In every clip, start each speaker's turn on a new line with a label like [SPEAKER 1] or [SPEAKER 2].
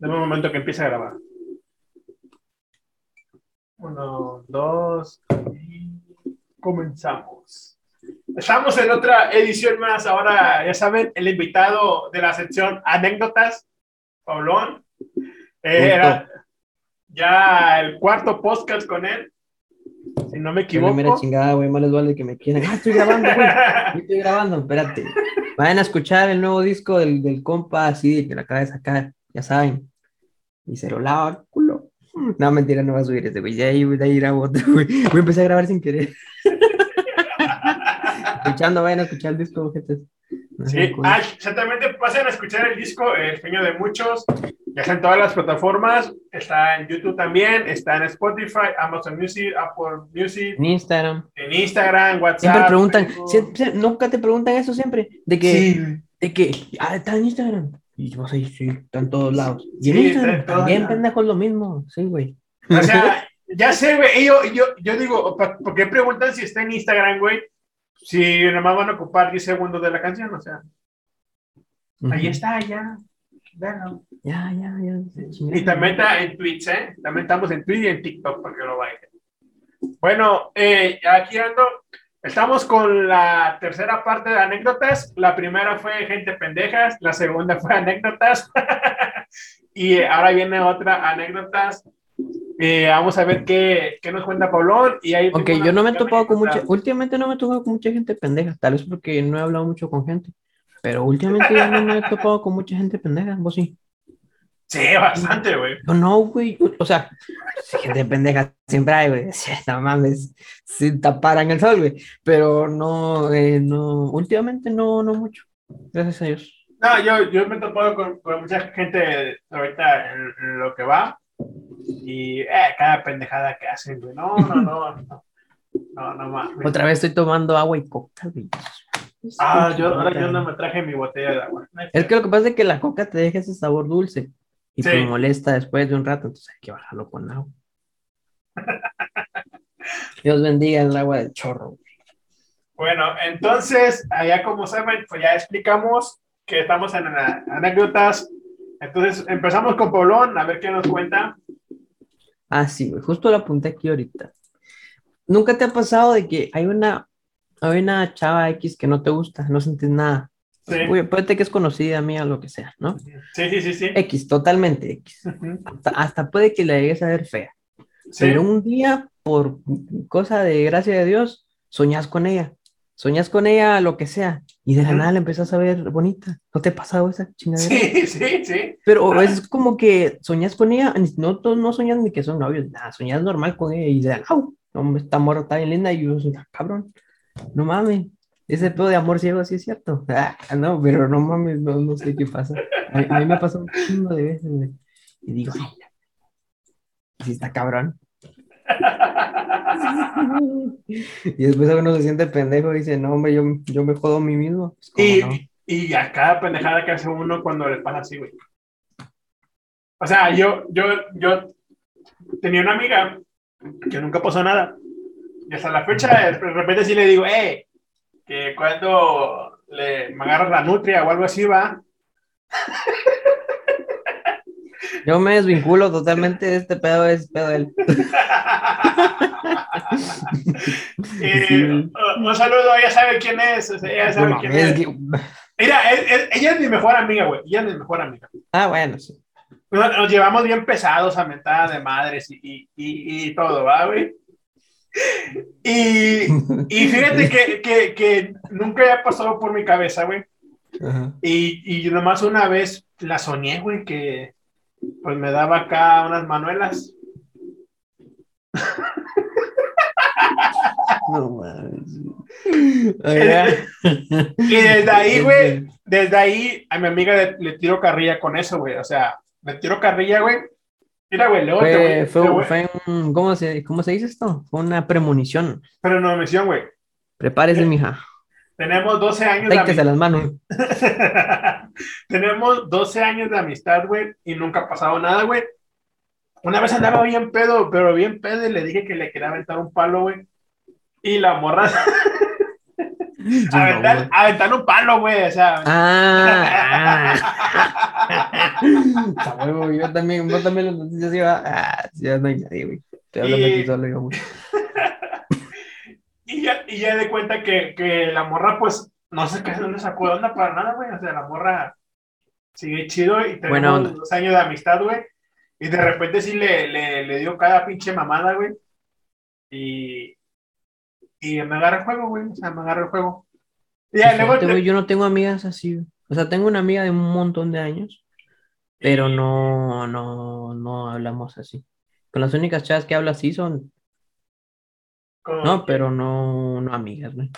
[SPEAKER 1] Dame un momento que empiece a grabar. Uno, dos, y comenzamos. Estamos en otra edición más. Ahora, ya saben, el invitado de la sección Anécdotas, Paulón. Eh, era ya el cuarto podcast con él. Si no me equivoco.
[SPEAKER 2] Mira, chingada, güey, más les vale que me quieran. Ah, estoy grabando, güey. Estoy grabando, espérate. Vayan a escuchar el nuevo disco del, del compa, así, que lo acaba de sacar, ya saben. Y se lo lava, culo. No, mentira, no va a subir ese, güey. Ya ahí, de ahí grabo otro, güey. Voy a empezar a grabar sin querer. Escuchando, vayan a escuchar el disco, gente. No
[SPEAKER 1] Sí, ah, exactamente. Pasen a escuchar el disco El sueño de muchos. Ya está en todas las plataformas. Está en YouTube también. Está en Spotify, Amazon Music, Apple Music,
[SPEAKER 2] En Instagram.
[SPEAKER 1] en Instagram, WhatsApp.
[SPEAKER 2] Siempre preguntan, siempre- nunca te preguntan eso siempre, de que,
[SPEAKER 1] Sí,
[SPEAKER 2] de que, ah, está en Instagram. Y vos ahí, sí, está en todos lados. Y en
[SPEAKER 1] Sí,
[SPEAKER 2] Instagram también, pendejo, es lo mismo. Sí, güey.
[SPEAKER 1] O sea, ya sé, güey. Yo, yo, yo digo, pa- ¿por qué preguntan si está en Instagram, güey? Si nomás van a ocupar 10 segundos de la canción, o sea, ahí está, ya. Véanlo.
[SPEAKER 2] Ya, ya, ya.
[SPEAKER 1] Y también está en Twitch, ¿eh? También estamos en Twitch y en TikTok para que lo vayan. Bueno, eh, aquí ando. Estamos con la tercera parte de anécdotas. La primera fue gente pendejas, la segunda fue anécdotas. y ahora viene otra anécdotas. Eh, vamos a ver qué, qué nos cuenta Paulón. Y ahí
[SPEAKER 2] Ok, yo no me he topado con mucha, últimamente no me he topado con mucha gente pendeja, tal vez porque no he hablado mucho con gente, pero últimamente ya no me he topado con mucha gente pendeja, vos sí.
[SPEAKER 1] Sí, bastante, güey.
[SPEAKER 2] Yo no, güey, o sea, gente pendeja siempre hay, güey, no mames, sin tapar en el sol, güey, pero no, eh, no, últimamente no, no mucho, gracias a Dios.
[SPEAKER 1] No, yo, yo me he topado con, con mucha gente ahorita en, en lo que va y eh, cada pendejada que hacen, güey. No, no, no, no, no, no mames.
[SPEAKER 2] Otra vez estoy tomando agua y coca, güey.
[SPEAKER 1] Ah, yo, ahora yo no me traje mi botella de agua.
[SPEAKER 2] Es que lo que pasa es que la coca te deja ese sabor dulce y
[SPEAKER 1] Sí.
[SPEAKER 2] pues molesta después de un rato, entonces hay que bajarlo con agua. Dios bendiga el agua del chorro. güey.
[SPEAKER 1] Bueno, entonces, allá como saben, pues ya explicamos que estamos en anécdotas. Entonces, empezamos con Paulón, a ver qué nos cuenta.
[SPEAKER 2] Ah, sí, justo lo apunté aquí ahorita. ¿Nunca te ha pasado de que hay una, hay una chava X que no te gusta, no sientes nada?
[SPEAKER 1] Sí,
[SPEAKER 2] Güey, puede que es conocida mía, lo que sea, ¿no?
[SPEAKER 1] sí, sí, sí. sí.
[SPEAKER 2] X, totalmente X. Hasta, hasta puede que la llegues a ver fea.
[SPEAKER 1] Sí.
[SPEAKER 2] Pero un día, por cosa de gracia de Dios, soñás con ella. Soñás con ella, lo que sea, y de la
[SPEAKER 1] Ujú.
[SPEAKER 2] nada la empezás a ver bonita. ¿No te ha pasado esa chingadera?
[SPEAKER 1] Sí, sí, sí.
[SPEAKER 2] Pero
[SPEAKER 1] Ah.
[SPEAKER 2] es como que soñás con ella, no, no soñás ni que son novios, nada, soñás normal con ella y de la, ¡au! No, esta morra está bien linda y yo soy, "Ah, cabrón, no mames, ese pedo de amor ciego sí es cierto. Ah, no, pero no mames, no, no sé qué pasa. A, a mí me ha pasado un chingo de veces, güey. Y digo, ay, la- sí está cabrón. Y después uno se siente pendejo y dice, no, hombre, yo, yo me jodo a mí mismo. Pues, ¿cómo
[SPEAKER 1] Y,
[SPEAKER 2] no?
[SPEAKER 1] y a cada pendejada que hace uno cuando le pasa así, güey. O sea, yo, yo, yo tenía una amiga que nunca pasó nada. Y hasta la fecha, de repente sí le digo, eh, que cuando le, me agarras la nutria o algo así, va.
[SPEAKER 2] Yo me desvinculo totalmente de este pedo, es pedo él.
[SPEAKER 1] Eh,
[SPEAKER 2] Sí.
[SPEAKER 1] un- un saludo, ella sabe quién es. o sea, ella sabe quién es.
[SPEAKER 2] que-
[SPEAKER 1] Mira, es- es- ella es mi mejor amiga, güey. Ella es mi mejor amiga.
[SPEAKER 2] Ah, bueno, sí.
[SPEAKER 1] Nos, nos llevamos bien pesados a mentada de madres y, y, y, y todo, ¿va, güey? Y, y fíjate que, que, que nunca había pasado por mi cabeza, güey.
[SPEAKER 2] Ajá.
[SPEAKER 1] Y, y nomás una vez la soñé, güey, que pues me daba acá unas manuelas.
[SPEAKER 2] No mames.
[SPEAKER 1] Y desde ahí, güey, desde ahí a mi amiga le, le tiro carrilla con eso, güey. O sea, le tiro carrilla, güey. Mira, güey, luego te voy-
[SPEAKER 2] Fue,
[SPEAKER 1] te voy-
[SPEAKER 2] fue, fue un, ¿cómo se, ¿cómo se dice esto? Fue una premonición.
[SPEAKER 1] mención, güey.
[SPEAKER 2] Prepárese, mija.
[SPEAKER 1] Tenemos 12 años de
[SPEAKER 2] Téquese las manos.
[SPEAKER 1] Tenemos 12 años de amistad, güey, y nunca ha pasado nada, güey. Una vez andaba bien pedo, pero bien pedo, y le dije que le quería aventar un palo, güey. Y la morra, aventar, aventar un palo, güey, o sea.
[SPEAKER 2] Ah, huevo, yo también, vos también las noticias iba, ah, ya no hay nadie, güey. Estoy hablando
[SPEAKER 1] Y-
[SPEAKER 2] aquí solo güey.
[SPEAKER 1] Y ya, y ya de cuenta que, que la morra, pues, no sé qué, no le sacó de onda para nada, güey. O sea, la morra sigue chido y tenemos dos años de amistad, güey. Y de repente sí le, le, le dio cada pinche mamada, güey. Y, y me agarra el juego, güey. O sea, me agarra el juego. Y ya, luego
[SPEAKER 2] Fíjate, güey, yo no tengo amigas así. O sea, tengo una amiga de un montón de años, pero no, no, no hablamos así. Con las únicas chavas que hablo así son, no, pero no, no amigas, güey.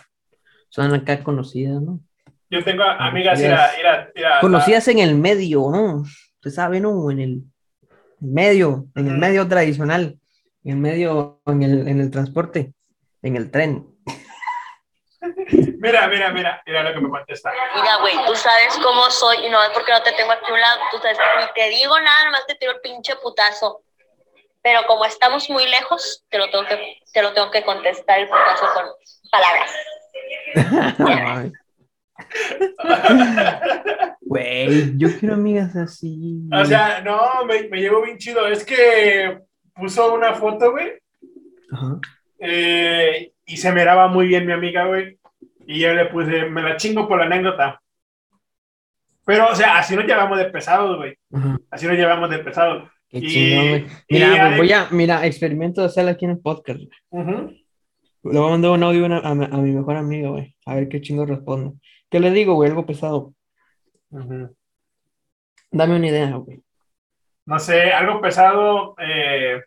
[SPEAKER 2] Son acá conocidas, ¿no?
[SPEAKER 1] Yo tengo amigas, mira, mira.
[SPEAKER 2] Conocidas en el medio, ¿no? Usted sabe, ¿no? En el medio, en el medio tradicional, en el medio, en el, en el transporte, en el tren.
[SPEAKER 1] Mira, mira, mira, mira lo que me contesta.
[SPEAKER 3] Mira, güey, tú sabes cómo soy y no es porque no te tengo aquí un lado. Tú sabes que ni te digo nada, nomás te tiro el pinche putazo. Pero como estamos muy lejos, te lo tengo que, te lo tengo que contestar el putazo con palabras.
[SPEAKER 2] Güey, yo quiero amigas así.
[SPEAKER 1] O sea, no, me, me llevo bien chido. Es que puso una foto, güey,
[SPEAKER 2] Ajá.
[SPEAKER 1] Eh, y se miraba muy bien mi amiga, güey. Y yo le puse, me la chingo por la anécdota. Pero, o sea, así nos llevamos de pesados, güey. Así nos llevamos de pesados.
[SPEAKER 2] Qué
[SPEAKER 1] Y-
[SPEAKER 2] güey. Mira, güey,
[SPEAKER 1] de-
[SPEAKER 2] voy a, mira, experimento de hacerlo aquí en el podcast. güey.
[SPEAKER 1] Ujú.
[SPEAKER 2] Le voy a mandar un audio a, a mi- a mi mejor amigo, güey. A ver qué chingo responde. ¿Qué le digo, güey? Algo pesado. Dame una idea, güey.
[SPEAKER 1] No sé, algo pesado. eh,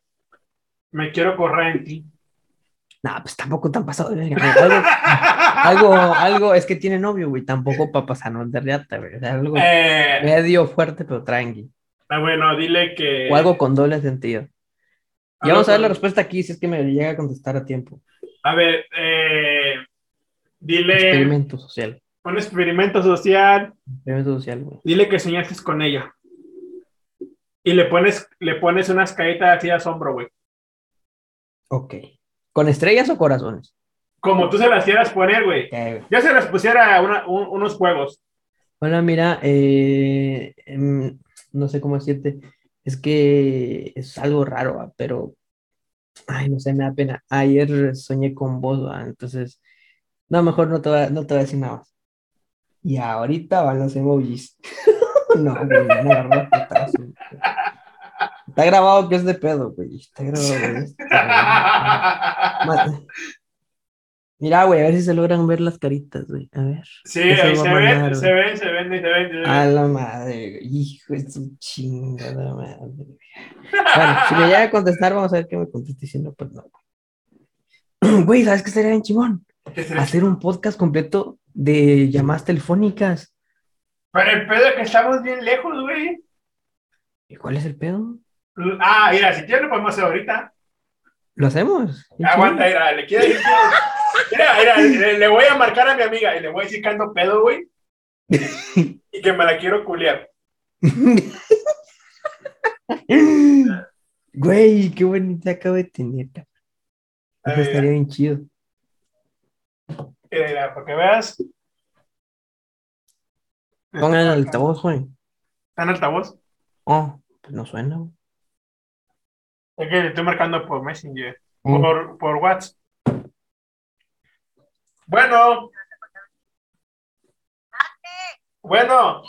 [SPEAKER 1] me quiero correr en ti.
[SPEAKER 2] Nah, pues tampoco tan pasado de verga, güey. Algo, algo, algo, es que tiene novio, güey. Tampoco para pasarnos de riata, güey. O sea, algo
[SPEAKER 1] Eh,
[SPEAKER 2] medio fuerte, pero tranqui.
[SPEAKER 1] ah, bueno, dile que.
[SPEAKER 2] O algo con doble sentido. Y vamos a ver la respuesta aquí, si es que me llega a contestar a tiempo.
[SPEAKER 1] A ver, eh, dile
[SPEAKER 2] Experimento social.
[SPEAKER 1] un experimento social.
[SPEAKER 2] Experimento social, güey.
[SPEAKER 1] Dile que soñaste con ella. Y le pones, le pones unas caídas así a asombro, güey.
[SPEAKER 2] Ok. ¿Con estrellas o corazones?
[SPEAKER 1] Como tú se las quieras poner, güey.
[SPEAKER 2] Ok, güey.
[SPEAKER 1] Yo se las pusiera una- un- unos juegos.
[SPEAKER 2] Hola, mira, eh, em, no sé cómo decirte. Es que es algo raro, ah, pero, ay, no sé, me da pena. Ayer soñé con vos, ah, entonces, no, mejor no te voy a, no te voy a decir nada más. Y ahorita van los emojis. No, güey, putazo, güey. Está grabado que es de pedo, güey. Está grabado, güey. Está- Ma- Mira, güey, a ver si se logran ver las caritas, güey. A ver.
[SPEAKER 1] Sí, ahí se ven, se ven, se ven, se ven, se ven.
[SPEAKER 2] A la madre, güey. Hijo de su chingada madre. güey. Bueno, si me llega a contestar, vamos a ver qué me contesta diciendo, pues no. güey. Güey, ¿sabes qué estaría bien
[SPEAKER 1] será?
[SPEAKER 2] Hacer un podcast completo de llamadas telefónicas.
[SPEAKER 1] Pero el pedo es que estamos bien lejos, güey.
[SPEAKER 2] ¿Y cuál es el pedo?
[SPEAKER 1] Ah, mira, si quieres lo podemos hacer ahorita.
[SPEAKER 2] ¿Lo hacemos?
[SPEAKER 1] Aguanta, mira, le quiero decir. Mira, mira, le, le voy a marcar a mi amiga y le voy a decir que ando pedo, güey. Y que me la quiero culiar.
[SPEAKER 2] Güey, qué bonita acabo de tener. Eso estaría bien chido.
[SPEAKER 1] Mira, mira, para que veas.
[SPEAKER 2] Pongan el altavoz, güey.
[SPEAKER 1] ¿Está en altavoz?
[SPEAKER 2] Oh, pues no suena, güey.
[SPEAKER 1] Es que le estoy marcando por Messenger.
[SPEAKER 2] Mm.
[SPEAKER 1] Por, por WhatsApp. Bueno. Bueno.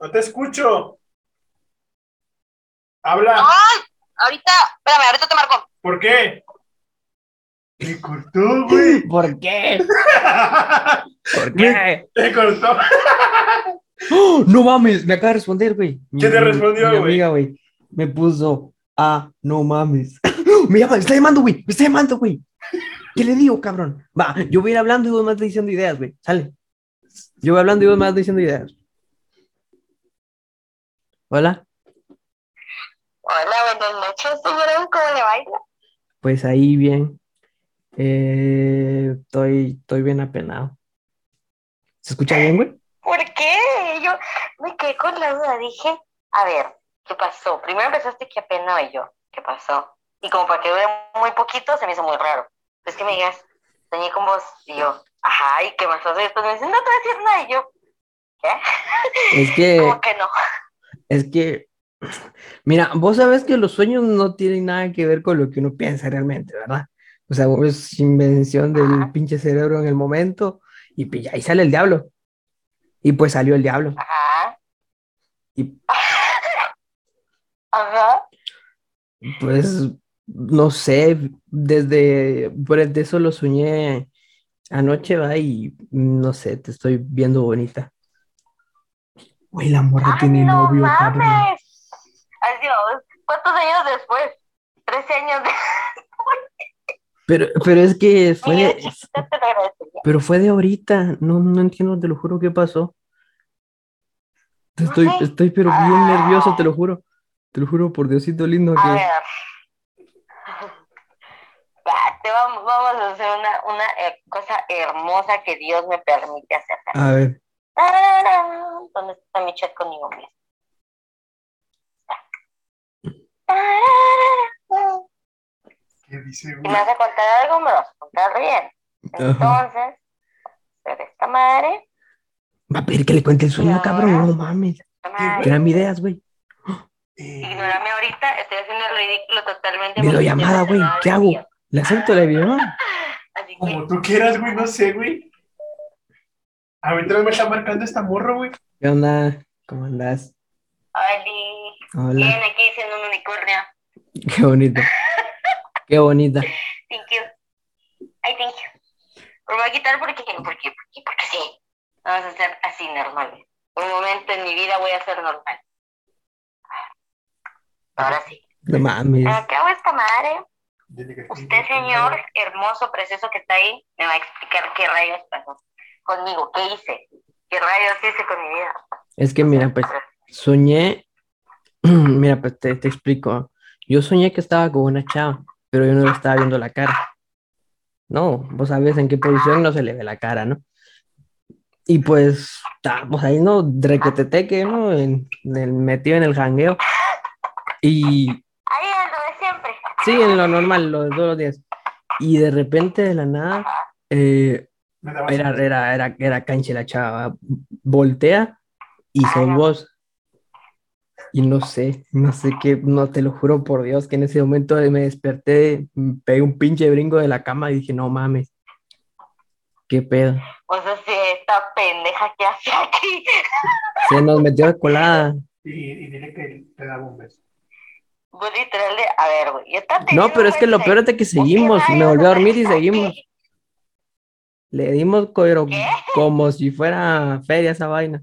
[SPEAKER 1] No te escucho. Habla.
[SPEAKER 3] ¡Ay! Ahorita, espérame, ahorita te marco.
[SPEAKER 1] ¿Por qué? Me cortó, güey.
[SPEAKER 2] ¿Por qué? ¿Por qué?
[SPEAKER 1] Me cortó.
[SPEAKER 2] ¡Oh! no mames, me acaba de responder, güey. Mi-
[SPEAKER 1] ¿Quién te
[SPEAKER 2] mi-
[SPEAKER 1] respondió,
[SPEAKER 2] mi
[SPEAKER 1] güey?
[SPEAKER 2] amiga, güey. Me puso, ah, no mames. me llama, me está llamando, güey. Me está llamando, güey. ¿Qué le digo, cabrón? Va, yo voy a ir hablando y vos vas diciendo ideas, güey. Sale. Yo voy hablando y vos vas diciendo ideas. Hola.
[SPEAKER 3] Hola, buenas noches, señora. ¿Cómo le baila?
[SPEAKER 2] Pues ahí bien. Eh, estoy, estoy bien apenado. ¿Se escucha bien, güey?
[SPEAKER 3] ¿Por qué? Yo me quedé con la duda. Dije, a ver, ¿qué pasó? Primero empezaste que apenaba y yo, ¿qué pasó? Y como para que dure muy poquito, se me hizo muy raro. Es que me digas, soñé con vos y yo, ajá, ¿y qué más haces? Después me dicen, no te voy a decir nada y yo, ¿Qué?
[SPEAKER 2] Es que,
[SPEAKER 3] ¿Cómo que no?
[SPEAKER 2] es que, mira, vos sabes que los sueños no tienen nada que ver con lo que uno piensa realmente, ¿verdad? O sea, es invención del
[SPEAKER 3] Ajá.
[SPEAKER 2] pinche cerebro en el momento y pues, ahí sale el diablo. Y pues salió el diablo.
[SPEAKER 3] Ajá.
[SPEAKER 2] Y
[SPEAKER 3] Ajá.
[SPEAKER 2] pues, no sé, desde, por de eso lo soñé anoche, va, y no sé, te estoy viendo bonita. Güey, la morra
[SPEAKER 3] ¡Ay,
[SPEAKER 2] tiene
[SPEAKER 3] no
[SPEAKER 2] novio, cabrón.
[SPEAKER 3] mames! Adiós. ¿Cuántos años después? Trece años de...
[SPEAKER 2] Pero, pero es que fue de,
[SPEAKER 3] te lo
[SPEAKER 2] pero fue de ahorita, no, no entiendo, te lo juro qué pasó. Estoy, estoy pero bien nervioso, te lo juro. Te lo juro por Diosito lindo
[SPEAKER 3] A
[SPEAKER 2] que.
[SPEAKER 3] ver. Va, te vamos, vamos a hacer una, una eh, cosa hermosa que Dios me permite hacer.
[SPEAKER 2] A ver,
[SPEAKER 3] Tararán. ¿Dónde está mi chat conmigo mismo?
[SPEAKER 1] ¿Qué dice,
[SPEAKER 3] Si me
[SPEAKER 1] güey?
[SPEAKER 3] vas a contar algo, me lo vas a contar bien. Entonces, ser esta madre,
[SPEAKER 2] va a pedir que le cuente el sueño, cabrón, no mames. Tráeme ideas, güey.
[SPEAKER 1] Eh,
[SPEAKER 3] Ignórame ahorita, estoy haciendo el ridículo totalmente.
[SPEAKER 2] Videollamada, güey, ¿qué hago? ¿Le acepto la videollamada?
[SPEAKER 3] Así que,
[SPEAKER 1] como tú quieras, güey, no sé, güey. A mí también me está marcando esta morra, güey.
[SPEAKER 2] ¿Qué onda? ¿Cómo andas?
[SPEAKER 3] Oli,
[SPEAKER 2] Hola,
[SPEAKER 3] bien, aquí siendo un unicornio.
[SPEAKER 2] qué bonito. Qué bonita.
[SPEAKER 3] Thank you. Ay, thank you. Lo voy a quitar porque, porque, porque, porque sí. Vamos a hacer así normal. Un momento en mi vida voy a ser normal. Ahora sí.
[SPEAKER 2] No mames.
[SPEAKER 3] Acabo esta madre. Usted, señor hermoso, precioso que está ahí, me va a explicar qué rayos pasó conmigo, qué hice, qué rayos hice con mi vida.
[SPEAKER 2] Es que mira, pues soñé. Mira, pues te, te explico. Yo soñé que estaba con una chava, pero yo no le estaba viendo la cara. No, vos sabés en qué posición no se le ve la cara, ¿no? Y pues, estábamos ahí, ¿no? Requeteteque, ¿no? En, en- metido en el jangueo. Y
[SPEAKER 3] Ahí es lo de siempre.
[SPEAKER 2] sí, en lo normal, lo de todos los días. Y de repente, de la nada, eh, era, era, era, era canche la chava. Voltea y sos vos. Y no sé, no sé qué, no te lo juro por Dios, que en ese momento me desperté, me pegué un pinche brinco de la cama y dije, no mames, qué pedo.
[SPEAKER 3] O sea, si esta pendeja que hace aquí.
[SPEAKER 2] Se nos metió de colada.
[SPEAKER 1] Y, y dile que te daba un beso.
[SPEAKER 3] Pues literal de, a ver, güey,
[SPEAKER 2] No, pero es que lo peor es de que seguimos, me volvió a dormir y seguimos. Le dimos como si fuera feria esa vaina.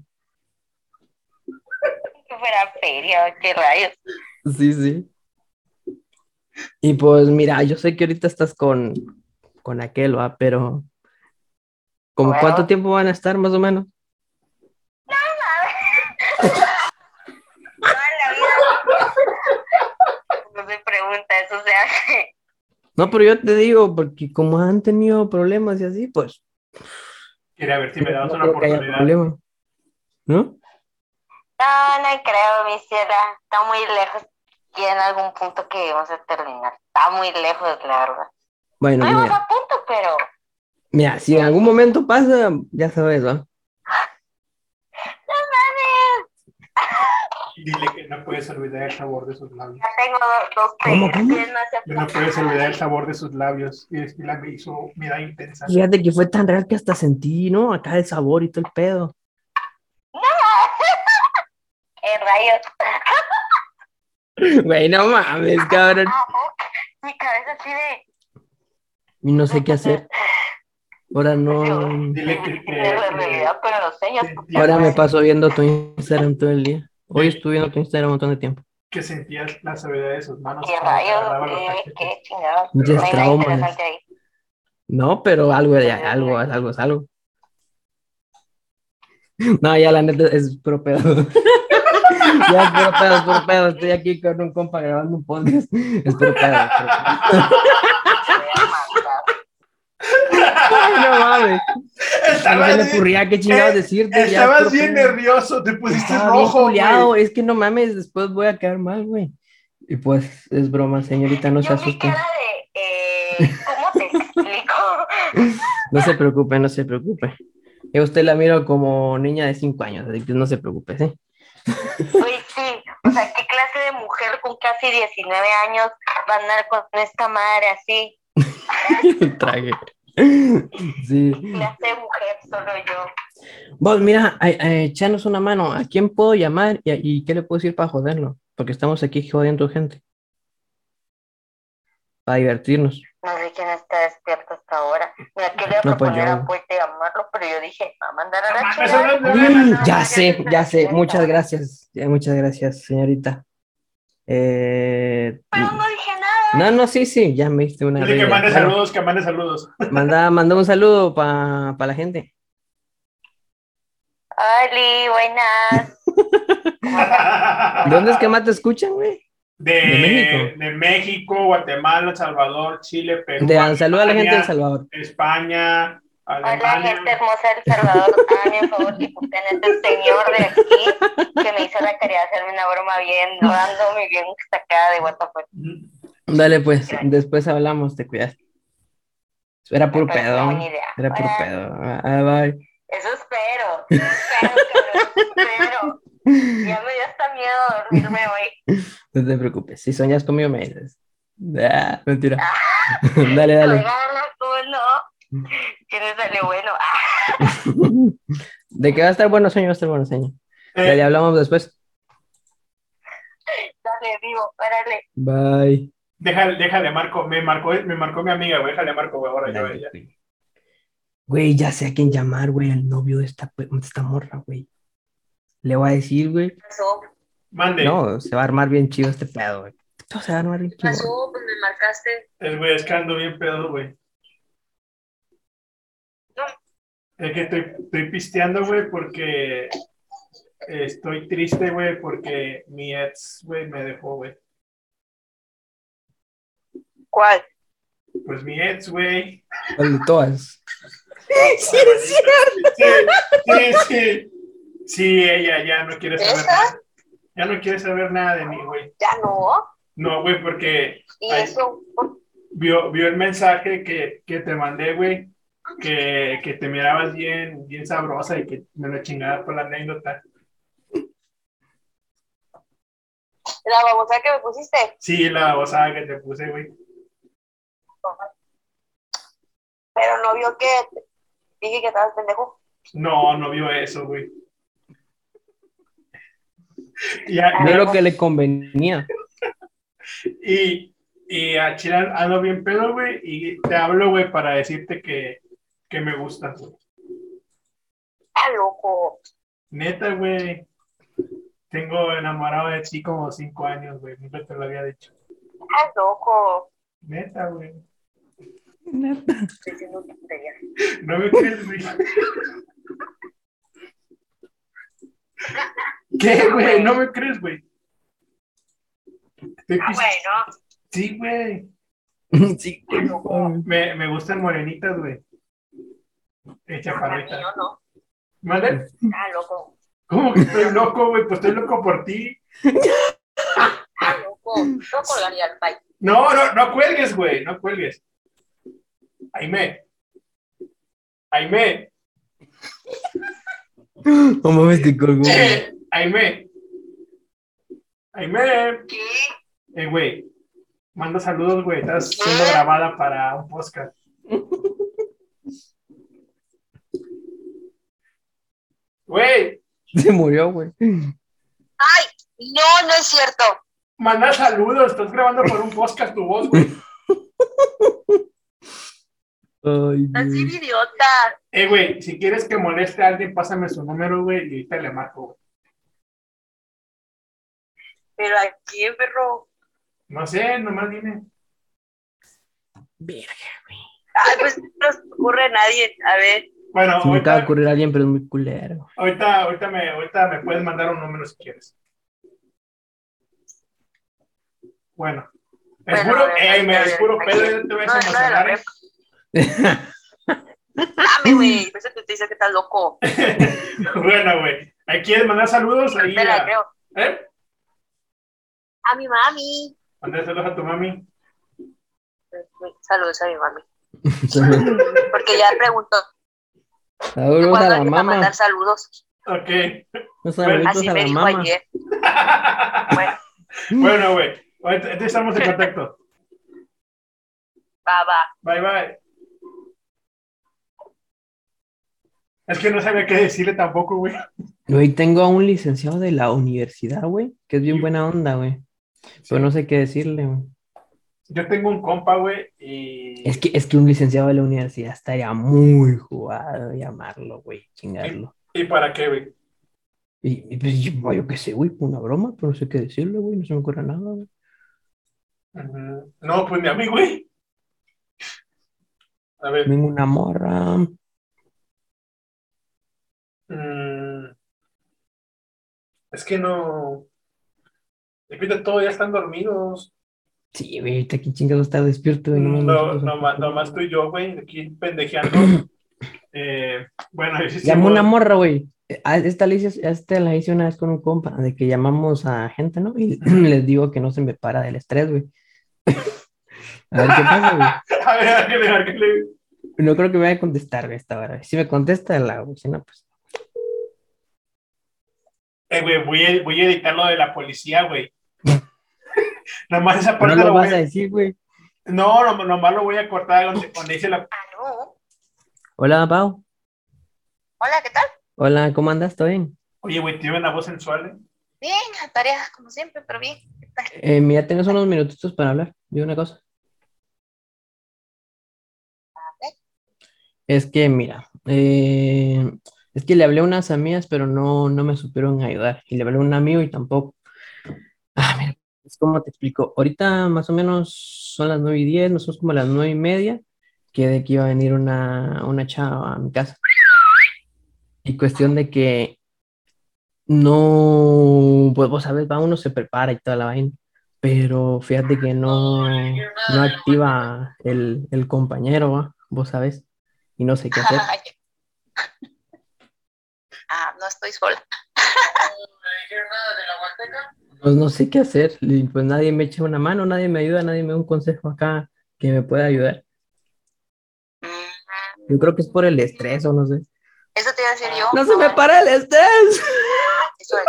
[SPEAKER 3] Que fuera feria, qué rayos.
[SPEAKER 2] Sí, sí. Y pues mira, yo sé que ahorita estás con, con aquel, ¿va? Pero ¿como
[SPEAKER 3] Bueno.
[SPEAKER 2] cuánto tiempo van a estar más o menos?
[SPEAKER 3] Toda la vida. No se pregunta,
[SPEAKER 2] No, pero yo te digo, porque como han tenido problemas y así, pues
[SPEAKER 1] Quería ver si me dabas
[SPEAKER 2] no
[SPEAKER 1] una oportunidad.
[SPEAKER 2] problema. ¿No?
[SPEAKER 3] No, no creo, mi sierra. Está muy lejos. Y en algún punto que vamos a terminar. Está muy lejos, la verdad.
[SPEAKER 2] Bueno,
[SPEAKER 3] Estuvimos
[SPEAKER 2] mira,
[SPEAKER 3] a punto, pero.
[SPEAKER 2] mira, si en algún momento pasa, ya sabes, ¿va?
[SPEAKER 3] ¡No mames!
[SPEAKER 1] Dile que no puedes olvidar el sabor de sus labios.
[SPEAKER 3] Ya tengo dos,
[SPEAKER 2] ¿Cómo, cómo?
[SPEAKER 3] ¿quién no
[SPEAKER 1] Que no puedes olvidar el sabor de sus labios. Y es que la me hizo mirada intensa.
[SPEAKER 2] Fíjate que fue tan real que hasta sentí, ¿no? Acá el sabor y todo el pedo.
[SPEAKER 3] Eh, rayos.
[SPEAKER 2] Güey, no mames, cabrón.
[SPEAKER 3] Ah, mi cabeza así de.
[SPEAKER 2] Y no sé qué hacer. Ahora no.
[SPEAKER 1] Dile que- que-
[SPEAKER 2] Ahora me paso viendo tu Instagram todo el día. Hoy estuve viendo tu Instagram un montón de tiempo.
[SPEAKER 1] Que sentías la sabiduría de sus manos.
[SPEAKER 3] ¿Qué rayos?
[SPEAKER 1] cachetes.
[SPEAKER 3] ¿Qué chingados? No ahí.
[SPEAKER 2] No, pero algo, ya, algo, algo, es algo. No, ya la neta es puro pedo. ya es puro pedo, es puro pedo. Estoy aquí con un compa grabando un podcast. Es puro pedo. es puro pedo. Ay, no mames. No se
[SPEAKER 1] Estabas
[SPEAKER 2] me
[SPEAKER 1] bien-
[SPEAKER 2] ocurría qué chingados
[SPEAKER 1] eh,
[SPEAKER 2] decirte.
[SPEAKER 1] Estabas bien nervioso, te pusiste rojo,
[SPEAKER 2] culiado,
[SPEAKER 1] güey.
[SPEAKER 2] Es que no mames, después voy a quedar mal, güey. Y pues es broma, señorita, no se
[SPEAKER 3] Yo
[SPEAKER 2] asuste.
[SPEAKER 3] cara de. Eh, ¿Cómo te explico?
[SPEAKER 2] No se preocupe, no se preocupe. Yo a usted la miro como niña de 5 años, así que no se preocupe, ¿sí?
[SPEAKER 3] Uy, sí. O sea, ¿qué clase de mujer con casi 19 años va a andar con esta madre así?
[SPEAKER 2] Trague. Sí.
[SPEAKER 3] Clase mujer, solo yo.
[SPEAKER 2] Vos, mira, echanos una mano. ¿A quién puedo llamar y, y qué le puedo decir para joderlo? Porque estamos aquí jodiendo gente. Para divertirnos.
[SPEAKER 3] No sé quién está despierto hasta ahora. Mira, quería
[SPEAKER 2] No, pues
[SPEAKER 3] proponer
[SPEAKER 2] yo.
[SPEAKER 3] a Puente llamarlo, pero yo dije, va a mandar a la
[SPEAKER 1] de-
[SPEAKER 2] ya sé, ya sé. Muchas gracias. Muchas gracias, señorita. Eh,
[SPEAKER 3] Pero no dije.
[SPEAKER 2] No, no, sí, sí, ya me diste una
[SPEAKER 1] Dile que mande
[SPEAKER 2] claro.
[SPEAKER 1] saludos, que mande saludos.
[SPEAKER 2] Manda, manda un saludo para la gente.
[SPEAKER 3] Oli, buenas.
[SPEAKER 2] ¿De dónde es que más te escuchan, güey?
[SPEAKER 1] De,
[SPEAKER 2] ¿De México?
[SPEAKER 1] de México, Guatemala, El Salvador, Chile, Perú.
[SPEAKER 2] De saludo a la gente de El Salvador.
[SPEAKER 1] España,
[SPEAKER 3] Hola,
[SPEAKER 1] Alemania.
[SPEAKER 3] gente hermosa del Salvador. Háganme un favor y busquen a este señor de aquí que me hizo la caridad de hacerme una broma bien, dándome bien sacada de WhatsApp.
[SPEAKER 2] Dale, pues, después hablamos, te cuidas. Era
[SPEAKER 3] parece
[SPEAKER 2] pedo.
[SPEAKER 3] una buena idea.
[SPEAKER 2] Era puro
[SPEAKER 3] Hola.
[SPEAKER 2] pedo. Ah, bye.
[SPEAKER 3] Eso espero. Eso espero, cabrón, espero. Ya me dio hasta miedo dormirme hoy.
[SPEAKER 2] No te preocupes. Si soñas conmigo, me dices. Ah, mentira. dale, dale.
[SPEAKER 3] Oigan, ¿cómo no? ¿Quién le salió bueno? Ah,
[SPEAKER 2] De que va a estar bueno sueño, va a estar bueno sueño.
[SPEAKER 1] Eh,
[SPEAKER 2] Dale, hablamos después.
[SPEAKER 3] dale, vivo, párale.
[SPEAKER 2] Bye.
[SPEAKER 1] Déjale, déjale, Marco. Me marcó, me marcó mi amiga, güey. Déjale, Marco, güey. Ahora yo,
[SPEAKER 2] Dale,
[SPEAKER 1] ella.
[SPEAKER 2] güey. Güey, ya sé a quién llamar, güey. El novio de esta, esta morra, güey. Le voy a decir, güey.
[SPEAKER 3] Pasó,
[SPEAKER 1] Mande.
[SPEAKER 2] No, se va a armar bien chido este pedo, güey. Todo se va a armar bien chido.
[SPEAKER 3] pasó, pues me marcaste.
[SPEAKER 1] Es, güey, es que ando bien pedo, güey.
[SPEAKER 3] No.
[SPEAKER 1] Es que estoy, estoy pisteando, güey, porque estoy triste, güey, porque mi ex, güey, me dejó, güey.
[SPEAKER 3] ¿Cuál?
[SPEAKER 1] Pues mi ex, güey.
[SPEAKER 2] ¿Cuál de todas?
[SPEAKER 1] Sí, sí, sí. Sí, ella ya no quiere saber
[SPEAKER 3] ¿Esa?
[SPEAKER 1] nada. Ya no quiere saber nada de mí, güey.
[SPEAKER 3] Ya no.
[SPEAKER 1] No, güey, porque
[SPEAKER 3] Y eso,
[SPEAKER 1] vio, vio el mensaje que, que te mandé, güey, que, que te mirabas bien, bien sabrosa y que me lo chingaba por la anécdota.
[SPEAKER 3] la babosa que me pusiste.
[SPEAKER 1] Sí, la babosada que te puse, güey.
[SPEAKER 3] Pero no vio que dije que estabas pendejo.
[SPEAKER 1] No, no vio eso, güey.
[SPEAKER 2] No lo que le convenía.
[SPEAKER 1] y, y a Chile ando bien pedo, güey, y te hablo, güey, para decirte que, que me gustas, güey.
[SPEAKER 3] Ah, loco.
[SPEAKER 1] Neta, güey. Tengo enamorado de ti como cinco años, güey. Nunca te lo había dicho.
[SPEAKER 3] Ah, loco.
[SPEAKER 1] Neta, güey.
[SPEAKER 3] Estoy diciendo tonterías.
[SPEAKER 1] No me crees, güey. ¿Qué, güey? No me crees, güey.
[SPEAKER 3] Ah, bueno.
[SPEAKER 1] Sí, güey.
[SPEAKER 2] Sí,
[SPEAKER 1] Me, me gustan morenitas, güey.
[SPEAKER 3] A
[SPEAKER 1] chaparritas.
[SPEAKER 3] mí yo no.
[SPEAKER 1] ¿Mande?
[SPEAKER 3] Ah, loco.
[SPEAKER 1] ¿Cómo que estoy loco, güey? Pues estoy loco por ti.
[SPEAKER 3] Ah, loco. No colgaría.
[SPEAKER 1] No, no, no cuelgues, güey. No cuelgues. Aime. Aime.
[SPEAKER 2] No mames, te colgó.
[SPEAKER 1] Eh, Aime. Aime.
[SPEAKER 3] ¿Qué?
[SPEAKER 1] Eh, güey. Manda saludos, güey. Estás siendo grabada para un podcast. Güey,
[SPEAKER 2] Se murió, güey.
[SPEAKER 3] Ay, no, no es cierto.
[SPEAKER 1] manda saludos. Estás grabando por un podcast tu voz, güey.
[SPEAKER 2] Ay,
[SPEAKER 3] Así
[SPEAKER 2] güey.
[SPEAKER 3] de idiota.
[SPEAKER 1] Eh, güey, si quieres que moleste a alguien, pásame su número, güey, y ahorita le marco, güey.
[SPEAKER 3] Pero aquí, perro.
[SPEAKER 1] No sé, nomás dime.
[SPEAKER 2] Verga.
[SPEAKER 3] Ay, pues no se ocurre a nadie. A ver.
[SPEAKER 1] Bueno,
[SPEAKER 2] Se me acaba de ocurrir alguien, pero es muy culero.
[SPEAKER 1] ahorita, ahorita, me, ahorita me puedes mandar un número si quieres. Bueno. Es
[SPEAKER 3] Bueno,
[SPEAKER 1] puro,
[SPEAKER 3] a
[SPEAKER 1] eh, me,
[SPEAKER 3] a
[SPEAKER 1] es puro pedo, te voy a
[SPEAKER 3] No, no,
[SPEAKER 1] emocionar.
[SPEAKER 3] no,
[SPEAKER 1] ¿eh?
[SPEAKER 3] Dame, güey. Por eso te dice que estás loco.
[SPEAKER 1] bueno, güey. ¿Ahí quieres mandar saludos? Ahí,
[SPEAKER 3] la
[SPEAKER 1] a-
[SPEAKER 3] creo.
[SPEAKER 1] ¿eh?
[SPEAKER 3] A mi mami.
[SPEAKER 1] Mandar saludos a tu mami.
[SPEAKER 3] Saludos a mi mami. Porque ya preguntó
[SPEAKER 2] Saludos
[SPEAKER 4] Cuando
[SPEAKER 2] a la
[SPEAKER 4] a
[SPEAKER 2] mamá.
[SPEAKER 4] mandar saludos.
[SPEAKER 1] Ok.
[SPEAKER 2] Saluditos
[SPEAKER 4] Así
[SPEAKER 2] a
[SPEAKER 4] me
[SPEAKER 2] la
[SPEAKER 4] dijo ayer. Bueno,
[SPEAKER 1] bueno, güey. Entonces estamos en contacto.
[SPEAKER 4] va, va.
[SPEAKER 1] Bye, bye. Es que no sabía qué decirle tampoco, güey.
[SPEAKER 2] Güey, tengo a un licenciado de la universidad, güey, que es bien buena onda, güey. Pero no sé qué decirle, güey.
[SPEAKER 1] Yo tengo un compa, güey, y...
[SPEAKER 2] Es que, es que un licenciado de la universidad estaría muy jugado llamarlo, güey, chingarlo.
[SPEAKER 1] ¿Y para qué, güey?
[SPEAKER 2] Y, y pues yo, yo qué sé, güey, una broma, pero no sé qué decirle, güey, no se me ocurre nada, güey.
[SPEAKER 1] No, pues ni a mí, güey. A ver.
[SPEAKER 2] Vengo una morra.
[SPEAKER 1] Mm, Es que no... Depende de todo, ya están dormidos.
[SPEAKER 2] Sí, güey, ahorita aquí chingados está despierto, güey.
[SPEAKER 1] No, no,
[SPEAKER 2] tampoco.
[SPEAKER 1] nomás tú y yo, güey, aquí pendejeando. Eh, bueno,
[SPEAKER 2] Llamó una morra, güey. A Esta la hice, esta la hice una vez con un compa, de que llamamos a gente, ¿no? Y les digo que no se me para del estrés, güey. A ver qué pasa, güey.
[SPEAKER 1] A ver, a ver, a ver, ¿qué le-
[SPEAKER 2] No creo que me vaya a contestar, güey, esta hora. Si me contesta, la hago. Si no, pues.
[SPEAKER 1] Eh, güey, voy a, voy a editar lo de la policía, güey. Nomás esa
[SPEAKER 2] No
[SPEAKER 1] parte
[SPEAKER 2] lo
[SPEAKER 1] lo voy
[SPEAKER 2] vas a
[SPEAKER 1] a...
[SPEAKER 2] decir, güey.
[SPEAKER 1] No, no, nomás lo voy a cortar donde, donde dice la...
[SPEAKER 4] Aló.
[SPEAKER 2] Hola, Pau.
[SPEAKER 4] Hola, ¿qué tal?
[SPEAKER 2] Hola, ¿cómo andas? ¿Todo bien?
[SPEAKER 1] Oye, güey, tiene una voz sensual, ¿eh?
[SPEAKER 4] Bien, tareas como siempre, pero bien.
[SPEAKER 2] Eh, mira, tienes unos minutitos para hablar de una cosa.
[SPEAKER 4] ver.
[SPEAKER 2] Es que, mira, eh, es que le hablé a unas amigas, pero no, no me supieron ayudar. Y le hablé a un amigo y tampoco. Ah, mira, es como te explico. Ahorita más o menos son las nueve y diez, nosotros como las nueve y media, que de que iba a venir una, una chava a mi casa. Y cuestión de que no, pues vos sabes, va, uno se prepara y toda la vaina, pero fíjate que no, no activa el, el compañero, ¿va? Vos sabes, y no sé qué hacer.
[SPEAKER 4] ah, no estoy sola.
[SPEAKER 2] Pues no sé qué hacer, pues nadie me echa una mano, nadie me ayuda, nadie me da un consejo acá que me pueda ayudar.
[SPEAKER 4] Mm,
[SPEAKER 2] Yo creo que es por el estrés o no sé.
[SPEAKER 4] Eso te iba a decir yo.
[SPEAKER 2] ¡No se me para el estrés!
[SPEAKER 4] Eso es-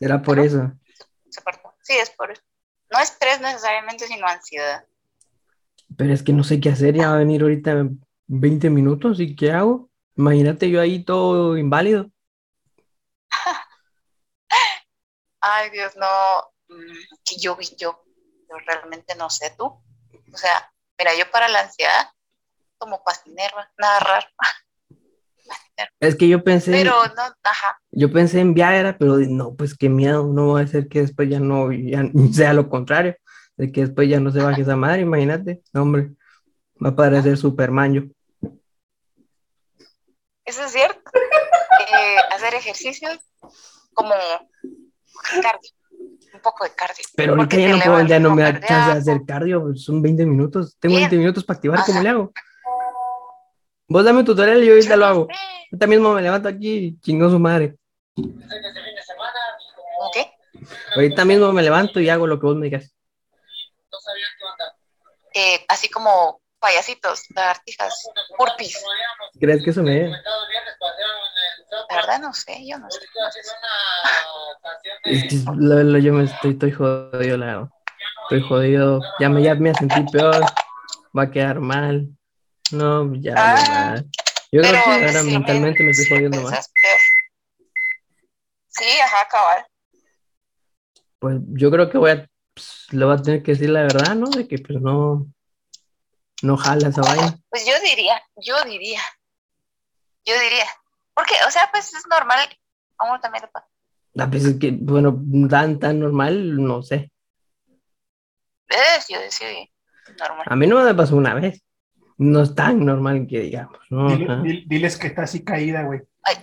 [SPEAKER 2] Será por eso.
[SPEAKER 4] se cortó. Sí, es por eso. No estrés necesariamente, sino ansiedad.
[SPEAKER 2] Pero es que no sé qué hacer, ya va a venir ahorita en 20 minutos, ¿y qué hago? Imagínate yo ahí todo inválido.
[SPEAKER 4] Ay, Dios, no. mm, yo yo, yo realmente no sé tú. O sea, mira, yo para la ansiedad tomo pastinerva, nada raro.
[SPEAKER 2] Es que yo pensé,
[SPEAKER 4] Pero no, ajá.
[SPEAKER 2] yo pensé en Viagra, pero no, pues qué miedo, no va a ser que después ya no, ya sea lo contrario, de que después ya no se baje esa madre, imagínate, no, hombre, va a parecer Superman yo.
[SPEAKER 4] Eso es cierto. Eh, hacer ejercicio como cardio, un poco de cardio.
[SPEAKER 2] Pero ahorita ya no puedo, ya no me da chance de hacer cardio, pues, son 20 minutos, tengo
[SPEAKER 4] Bien.
[SPEAKER 2] 20 minutos para activar, ¿cómo le hago? Vos dame un tutorial y yo ahorita
[SPEAKER 4] Yo
[SPEAKER 2] lo
[SPEAKER 4] no
[SPEAKER 2] hago.
[SPEAKER 4] sé.
[SPEAKER 2] Ahorita mismo me levanto aquí y chingó su madre.
[SPEAKER 4] ¿Ok?
[SPEAKER 2] Ahorita mismo me levanto y hago lo que vos me digas.
[SPEAKER 4] Eh, así como payasitos, lagartijas, burpees.
[SPEAKER 2] ¿Crees que eso me
[SPEAKER 4] La verdad no sé, yo no sé.
[SPEAKER 2] Es que lo- lo- yo me estoy, estoy jodido, la verdad. Estoy jodido. Ya me, ya me sentí peor. Va a quedar mal. No, ya.
[SPEAKER 4] Ah,
[SPEAKER 2] ya. Yo creo que ahora
[SPEAKER 4] si
[SPEAKER 2] mentalmente me estoy
[SPEAKER 4] si
[SPEAKER 2] jodiendo más.
[SPEAKER 4] Sí, ajá, cabal.
[SPEAKER 2] Pues yo creo que voy a, pues, le voy a tener que decir la verdad, ¿no? De que pues no, no jala esa vaina.
[SPEAKER 4] Pues yo diría, yo diría, yo diría. Porque, o sea, pues es normal, a uno también le pasa.
[SPEAKER 2] A veces que, bueno, tan, tan normal, no sé.
[SPEAKER 4] Es, yo decía, normal.
[SPEAKER 2] A mí no me pasó una vez. No es tan normal que digamos, ¿no?
[SPEAKER 1] Dile-
[SPEAKER 2] Ajá.
[SPEAKER 1] dile- diles que está así caída, güey.
[SPEAKER 4] Ay,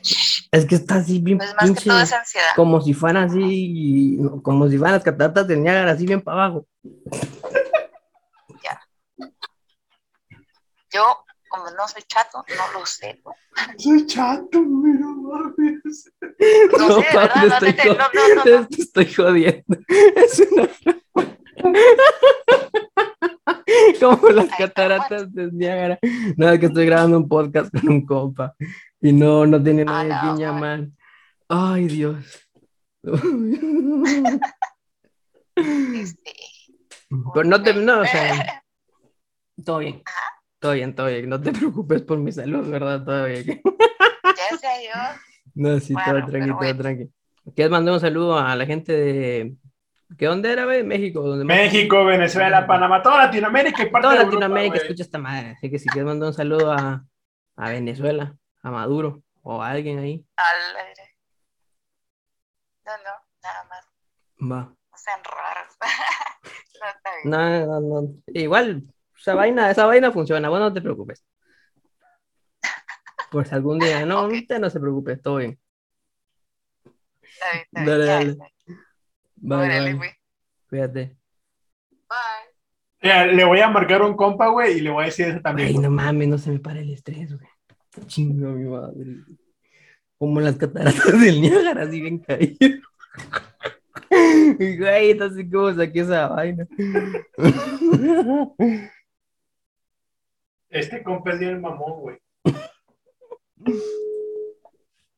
[SPEAKER 2] Es que está así bien
[SPEAKER 4] pues más que todo es ansiedad.
[SPEAKER 2] como si fuera así, como si fueran las cataratas del Niágara, así bien para abajo.
[SPEAKER 4] Yo, como no soy chato, no lo sé. ¿no?
[SPEAKER 1] Soy chato, no mames.
[SPEAKER 4] No sé, de verdad, no
[SPEAKER 2] estoy,
[SPEAKER 4] no, no, no, no.
[SPEAKER 2] te estoy jodiendo. Es una... Como las cataratas de Niágara. No, es que estoy grabando un podcast con un compa y no, no tiene
[SPEAKER 4] Ah,
[SPEAKER 2] nadie
[SPEAKER 4] no,
[SPEAKER 2] a quien llamar. Ay, Dios.
[SPEAKER 4] Este,
[SPEAKER 2] Pero no te, no, o sea, todo bien. Todo bien, todo bien. No te preocupes por mi salud, ¿verdad? Todo bien.
[SPEAKER 4] ya sé yo.
[SPEAKER 2] No, sí, todo tranqui, todo
[SPEAKER 4] bueno.
[SPEAKER 2] tranqui. ¿Quieres mandar un saludo a la gente de... ¿Qué dónde era, güey? México. Donde más-
[SPEAKER 1] México, Venezuela, Panamá, toda Latinoamérica y parte
[SPEAKER 2] Toda
[SPEAKER 1] de Europa,
[SPEAKER 2] Latinoamérica escucha esta madre. Así que si quieres mandar un saludo a, a Venezuela, a Maduro o a alguien ahí,
[SPEAKER 4] Al aire. No, no, nada más.
[SPEAKER 2] va.
[SPEAKER 4] No sean raros. no está bien.
[SPEAKER 2] No, no, no. Igual, esa vaina, esa vaina funciona. Bueno, no te preocupes. Pues algún día, no,
[SPEAKER 4] Ok.
[SPEAKER 2] usted no se preocupe, todo bien.
[SPEAKER 4] Está bien, está bien.
[SPEAKER 2] Dale,
[SPEAKER 4] ya
[SPEAKER 2] dale.
[SPEAKER 4] está.
[SPEAKER 2] Bye,
[SPEAKER 4] Órale,
[SPEAKER 2] bye.
[SPEAKER 4] güey.
[SPEAKER 2] Cuídate.
[SPEAKER 4] Bye.
[SPEAKER 1] Le voy a marcar un compa, güey, y le voy a decir eso también.
[SPEAKER 2] Ay, no mames, no se me para el estrés, güey. Chingo, mi madre. Como las cataratas del Niágara, así bien caído. Y, Güey, no sé cómo saqué esa vaina.
[SPEAKER 1] Este compa es bien mamón, güey.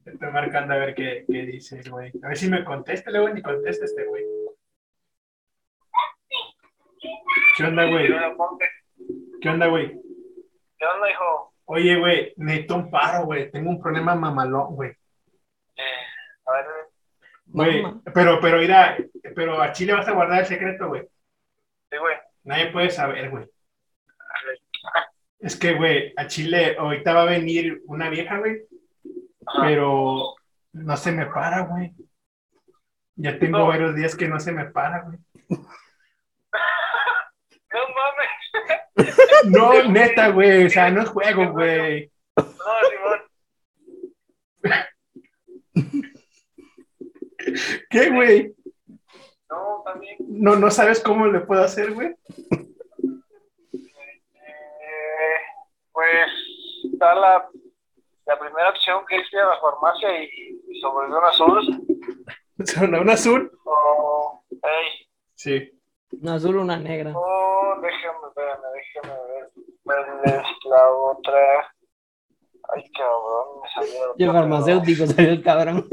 [SPEAKER 1] Estoy marcando a ver qué, qué dice el güey. A ver si me contesta, luego ni contesta este güey. ¿Qué onda, güey? ¿Qué onda, güey?
[SPEAKER 5] ¿Qué onda, hijo?
[SPEAKER 1] Oye, güey, necesito un paro, güey. Tengo un problema mamalón, güey.
[SPEAKER 5] Eh, a ver,
[SPEAKER 1] Güey, pero, pero, mira, pero a Chile vas a guardar el secreto, güey.
[SPEAKER 5] sí, güey.
[SPEAKER 1] Nadie puede saber, güey. Es que, güey, a Chile ahorita va a venir una vieja, güey, pero no se me para, güey. Ya tengo
[SPEAKER 5] No.
[SPEAKER 1] varios días que no se me para, güey.
[SPEAKER 5] No mames.
[SPEAKER 1] No, neta, güey, o sea, no es juego, güey.
[SPEAKER 5] No, Simón.
[SPEAKER 1] ¿Qué, güey?
[SPEAKER 5] No, también.
[SPEAKER 1] No, no sabes cómo le puedo hacer, güey.
[SPEAKER 5] Pues está la, la primera opción que hice a la farmacia y, y sobrevivió un azul.
[SPEAKER 1] ¿Son un azul?
[SPEAKER 5] O, ey,
[SPEAKER 1] Sí.
[SPEAKER 2] Una azul, una negra.
[SPEAKER 5] oh, déjame, espérame, déjame ver. ¿Cuál es la otra? Ay, cabrón, me salió. la
[SPEAKER 2] Y el farmacéutico salió el cabrón.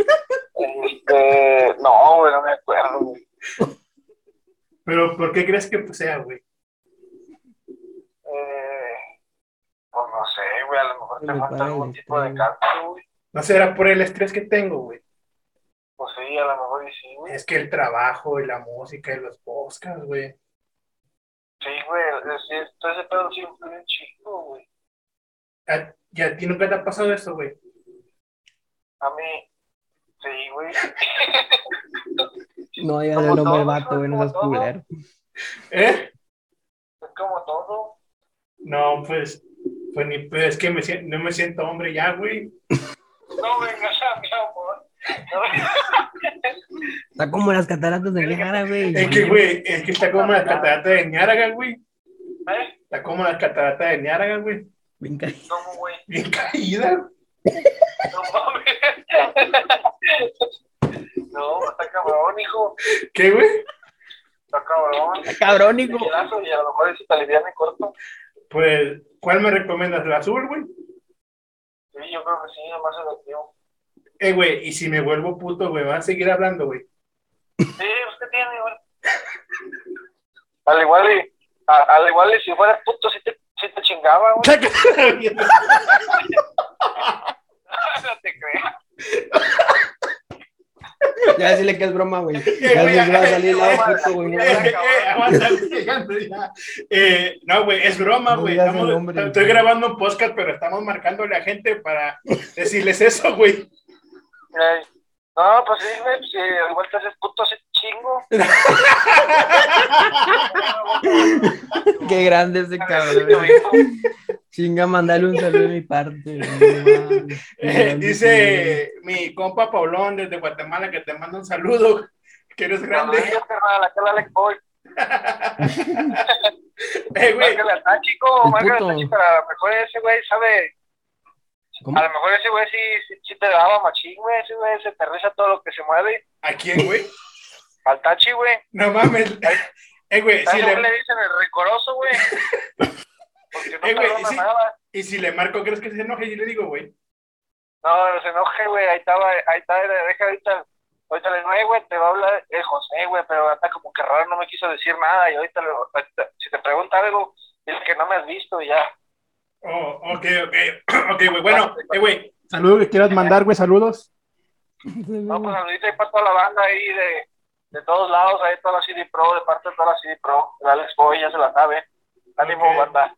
[SPEAKER 5] Este, no, güey, no me acuerdo, güey.
[SPEAKER 1] Pero, ¿por qué crees que sea, güey?
[SPEAKER 5] Eh, pues no sé, te
[SPEAKER 2] Me
[SPEAKER 5] falta algún tipo de
[SPEAKER 2] extraño.
[SPEAKER 5] cálculo, güey.
[SPEAKER 1] No será por el estrés que tengo, güey.
[SPEAKER 5] Pues sí, a lo mejor y sí, güey.
[SPEAKER 1] Es que el trabajo y la música y los podcasts, güey.
[SPEAKER 5] Sí, güey, es, es, todo ese pedo sí influye un chingo, güey.
[SPEAKER 1] ¿A, ¿Y a ti nunca te ha pasado eso, güey?
[SPEAKER 5] A mí, sí, güey.
[SPEAKER 2] No, ya
[SPEAKER 5] todo,
[SPEAKER 2] del vato, güey, no seas culero.
[SPEAKER 1] ¿Eh?
[SPEAKER 5] Es como todo.
[SPEAKER 1] No, pues, pues ni, pues es que me, no me siento hombre ya, güey.
[SPEAKER 5] No vengas a mi amor. No.
[SPEAKER 2] Está como las cataratas del Niágara, güey.
[SPEAKER 1] Es que, güey, es que está como las cataratas de Niágara, güey.
[SPEAKER 5] ¿Eh?
[SPEAKER 1] Está como las cataratas de Niágara, güey.
[SPEAKER 2] Bien caído.
[SPEAKER 5] ¿Cómo, güey?
[SPEAKER 1] Bien caída.
[SPEAKER 5] No mames. No, está cabrón, hijo.
[SPEAKER 1] ¿Qué, güey?
[SPEAKER 5] Está cabrón.
[SPEAKER 2] Está cabrón, hijo.
[SPEAKER 5] Y a lo mejor alivia en corto.
[SPEAKER 1] Pues, ¿cuál me recomiendas? ¿El azul, güey?
[SPEAKER 5] Sí, yo creo que sí, es más efectivo.
[SPEAKER 1] Eh, güey, y si me vuelvo puto, güey, ¿van a seguir hablando, güey?
[SPEAKER 5] Sí, usted tiene, güey. Al igual y, a- al igual y si fueras puto, sí te, sí te chingaba, güey. no te creas.
[SPEAKER 2] Ya decirle que es broma, güey.
[SPEAKER 1] Eh,
[SPEAKER 2] Ya se va a
[SPEAKER 1] eh,
[SPEAKER 2] salir
[SPEAKER 1] eh,
[SPEAKER 2] lado
[SPEAKER 1] eh,
[SPEAKER 2] puto, güey. no
[SPEAKER 1] Eh, eh. Eh, no, güey, es broma, güey. estoy grabando un podcast, pero estamos marcándole a gente para decirles eso, güey.
[SPEAKER 5] Ey. No, pues sí, güey, si al igual te haces puto, te chingo.
[SPEAKER 2] Qué grande ese cabrón. Chinga, mandale un saludo de mi parte.
[SPEAKER 1] Eh, dice mi compa Paulón desde Guatemala que te manda un saludo, que eres grande. Eh, güey,
[SPEAKER 5] Márcale al Tachico,
[SPEAKER 2] El
[SPEAKER 5] márcale al. Tachico, a lo mejor ese güey sabe,
[SPEAKER 2] ¿Cómo?
[SPEAKER 5] a lo mejor ese güey sí, sí, sí te daba machín, güey, ese güey se te reza todo lo que se mueve.
[SPEAKER 1] ¿a quién, güey?
[SPEAKER 5] Al Tachi, güey.
[SPEAKER 1] No mames. Eh, güey,
[SPEAKER 5] ¿A
[SPEAKER 1] si le,
[SPEAKER 5] le dicen el rencoroso, güey? Porque no
[SPEAKER 1] Eh, güey, sí.
[SPEAKER 5] nada.
[SPEAKER 1] y si le marco, ¿crees que se enoje? Y le digo, güey.
[SPEAKER 5] No, no se enoje, güey. Ahí estaba, ahí está, deja ahorita. Ahorita le digo, eh, güey, te va a hablar el José, güey, pero anda como que raro, no me quiso decir nada. Y ahorita, le- ahorita, si te pregunta algo, dile que no me has visto y ya.
[SPEAKER 1] Oh, ok, ok. Ok, güey. Bueno, eh, güey. Saludos que quieras mandar, güey. Saludos.
[SPEAKER 5] No, pues saludita ahí para toda la banda ahí de, de todos lados, ahí toda la CD Pro, de parte de toda la CD Pro. El Alex Boy ya se la sabe. Ánimo,
[SPEAKER 1] Ok.
[SPEAKER 5] banda.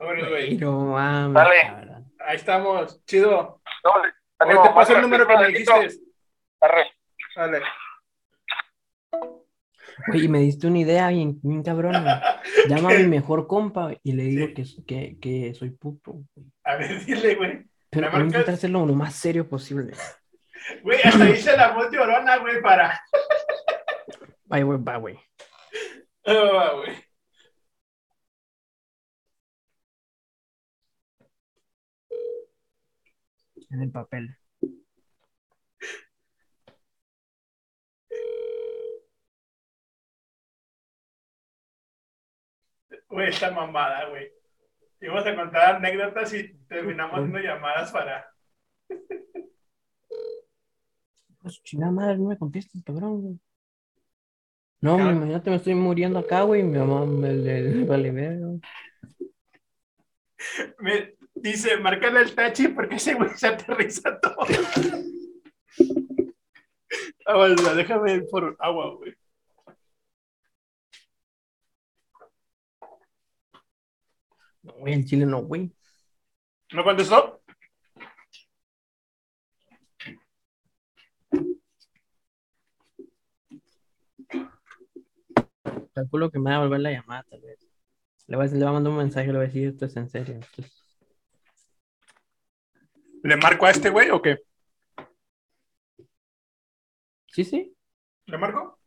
[SPEAKER 1] Güey.
[SPEAKER 2] Pero mames,
[SPEAKER 5] Dale.
[SPEAKER 1] Ahí estamos. Chido.
[SPEAKER 5] No, ánimo,
[SPEAKER 1] te paso el número que me dijiste.
[SPEAKER 5] Arre.
[SPEAKER 1] Dale.
[SPEAKER 2] Güey, y me diste una idea bien, bien cabrón. güey. Llama a mi mejor compa y le digo
[SPEAKER 1] Sí.
[SPEAKER 2] que, que, que soy puto. güey.
[SPEAKER 1] A ver, dile, güey.
[SPEAKER 2] Pero
[SPEAKER 1] ¿Le
[SPEAKER 2] voy a intentar hacerlo lo más serio posible.
[SPEAKER 1] Güey, hasta hice la voz de Orona, güey, para.
[SPEAKER 2] Ay, güey, va, güey.
[SPEAKER 1] Ah, güey.
[SPEAKER 2] En el papel.
[SPEAKER 1] Güey, esta mamada, güey. Íbamos a contar anécdotas y terminamos haciendo llamadas para.
[SPEAKER 2] Pues chingada madre, no me contestes, cabrón, güey. No,
[SPEAKER 1] Cabrón.
[SPEAKER 2] imagínate, me estoy muriendo acá, güey, mi mamá me le, le vale verga,
[SPEAKER 1] dice, márcale el tachi porque ese güey se aterriza todo. Ah, bueno, déjame ir por agua, güey.
[SPEAKER 2] No, güey, en Chile no, güey.
[SPEAKER 1] ¿No contestó?
[SPEAKER 2] Calculo que me va a volver la llamada, tal vez. Le voy a, le voy a mandar un mensaje, le voy a decir, esto es en serio. esto es-
[SPEAKER 1] ¿Le marco a este güey o qué?
[SPEAKER 2] Sí, sí.
[SPEAKER 1] ¿Le marco?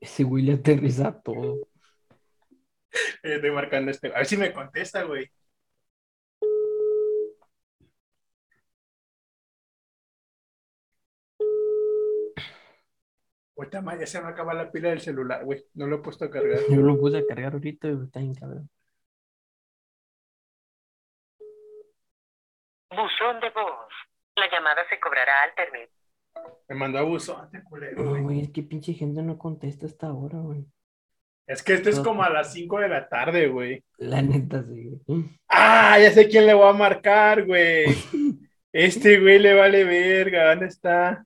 [SPEAKER 2] Ese güey le aterriza todo.
[SPEAKER 1] Eh, estoy marcando este. A ver si me contesta, güey. Ahorita más, ya se me acaba la pila del celular, güey. No lo he puesto a cargar.
[SPEAKER 2] Yo lo puse a cargar ahorita y está bien cabrón.
[SPEAKER 6] Buzón de voz. La llamada se cobrará al término.
[SPEAKER 1] Me mandó a buzón, este culero,
[SPEAKER 2] No,
[SPEAKER 1] güey,
[SPEAKER 2] es que pinche gente no contesta hasta ahora, güey.
[SPEAKER 1] Es que esto es como a las 5 de la tarde, güey.
[SPEAKER 2] La neta, sí, güey.
[SPEAKER 1] Ah, ya sé quién le voy a marcar, güey. Este güey le vale verga. ¿Dónde está?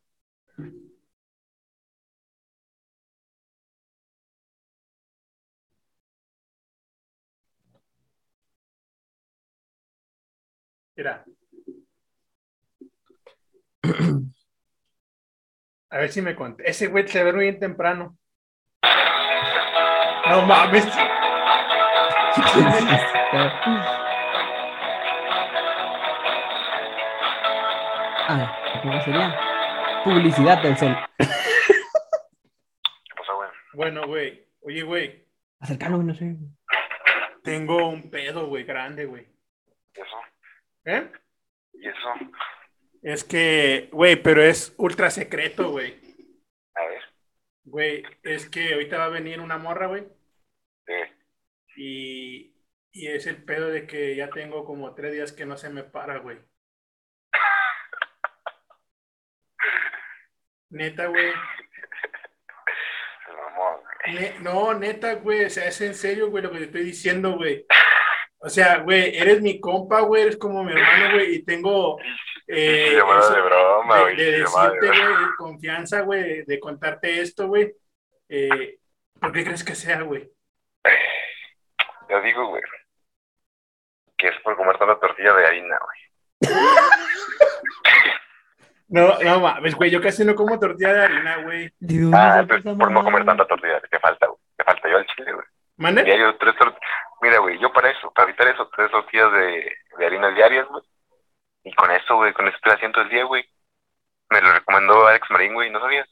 [SPEAKER 1] Mira. A ver si me conté. Ese güey se ve muy bien temprano. No mames.
[SPEAKER 2] Ah, ¿cómo sería? Publicidad del cel.
[SPEAKER 5] ¿Qué pasó, güey?
[SPEAKER 1] Bueno, güey. Oye, güey.
[SPEAKER 2] Acercalo, güey, no sé.
[SPEAKER 1] Tengo un pedo, güey, grande, güey.
[SPEAKER 5] ¿Y eso?
[SPEAKER 1] ¿Eh?
[SPEAKER 5] ¿Y eso?
[SPEAKER 1] Es que, güey, pero es ultra secreto, güey.
[SPEAKER 5] A ver.
[SPEAKER 1] Güey, es que ahorita va a venir una morra, güey.
[SPEAKER 5] Sí.
[SPEAKER 1] Y, y es el pedo de que ya tengo como tres días que no se me para, güey. Neta, güey. Ne- no, neta, güey. O sea, es en serio, güey, lo que te estoy diciendo, güey. O sea, güey, eres mi compa, güey, eres como mi hermano, güey, y tengo eh, eso-
[SPEAKER 5] de broma, güey.
[SPEAKER 1] de decirte, güey, confianza, güey, de contarte esto, güey. Eh, ¿Por qué crees que sea, güey?
[SPEAKER 5] Yo digo, güey, que es por comer tanta tortilla de harina, güey.
[SPEAKER 1] No, no mames, güey, yo casi no como tortilla de harina, güey.
[SPEAKER 2] ¿De dónde
[SPEAKER 5] Ah,
[SPEAKER 2] esa
[SPEAKER 5] por no comer tanta tortilla, te falta, güey. Te falta yo al chile, güey.
[SPEAKER 1] ¿Mande?
[SPEAKER 5] Diario, tres tortillas. Mira, güey, yo para eso, para evitar eso, tres tortillas de, de harina diarias, güey. Y con eso, güey, con eso estoy haciendo el día, güey. Me lo recomendó Alex Marín, güey, ¿no sabías?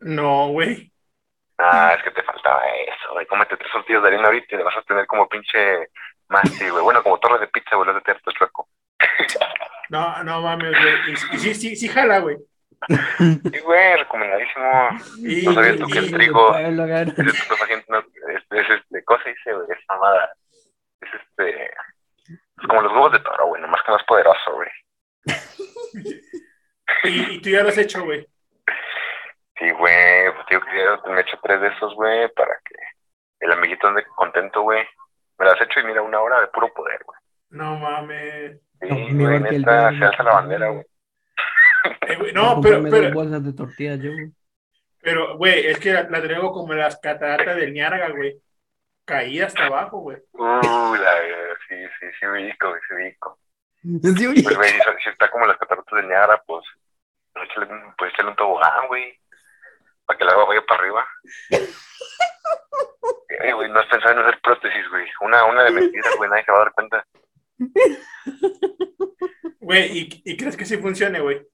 [SPEAKER 1] No, güey.
[SPEAKER 7] Ah, es que te faltaba eso, güey. Cómete tres tortillas de harina ahorita y le vas a tener como pinche masti, güey. Bueno, como torre de pizza, güey, lo vas a tener todo chueco.
[SPEAKER 1] No, no mames, güey. Y, y sí, sí, sí jala, güey.
[SPEAKER 7] Sí, güey, recomendadísimo. ¿No sabías tú que el trigo es este, cosa dice, güey, es mamada. Es este, es como los huevos de toro, güey, nomás que más poderoso, güey.
[SPEAKER 1] y- y tú ya lo has hecho, güey.
[SPEAKER 7] Sí, güey, pues digo que ya me he hecho tres de esos, güey, para que el amiguito ande contento, güey. Me las he hecho y mira, una hora de puro poder, güey.
[SPEAKER 1] No mames.
[SPEAKER 7] Sí,
[SPEAKER 2] No,
[SPEAKER 7] güey, neta, se alza la bandera, güey.
[SPEAKER 1] Eh, no, pero, pero,
[SPEAKER 2] bolsas de tortillas yo, güey.
[SPEAKER 1] pero, güey, es que la, la traigo como las cataratas del Niágara, güey. Caí hasta abajo, güey.
[SPEAKER 7] Uh, la, sí, sí, sí, ubico, güey, sí, ubico.
[SPEAKER 2] Sí, güey.
[SPEAKER 7] Pues, güey, si, si está como las cataratas de Niagara, pues, pues échale, un- pues échale un tobogán, güey, para que el agua vaya para arriba. Eh, güey, no has pensado en hacer prótesis, güey. Una, una de mentiras, güey, nadie se va a dar cuenta.
[SPEAKER 1] Güey, ¿y, y crees que sí funcione, güey?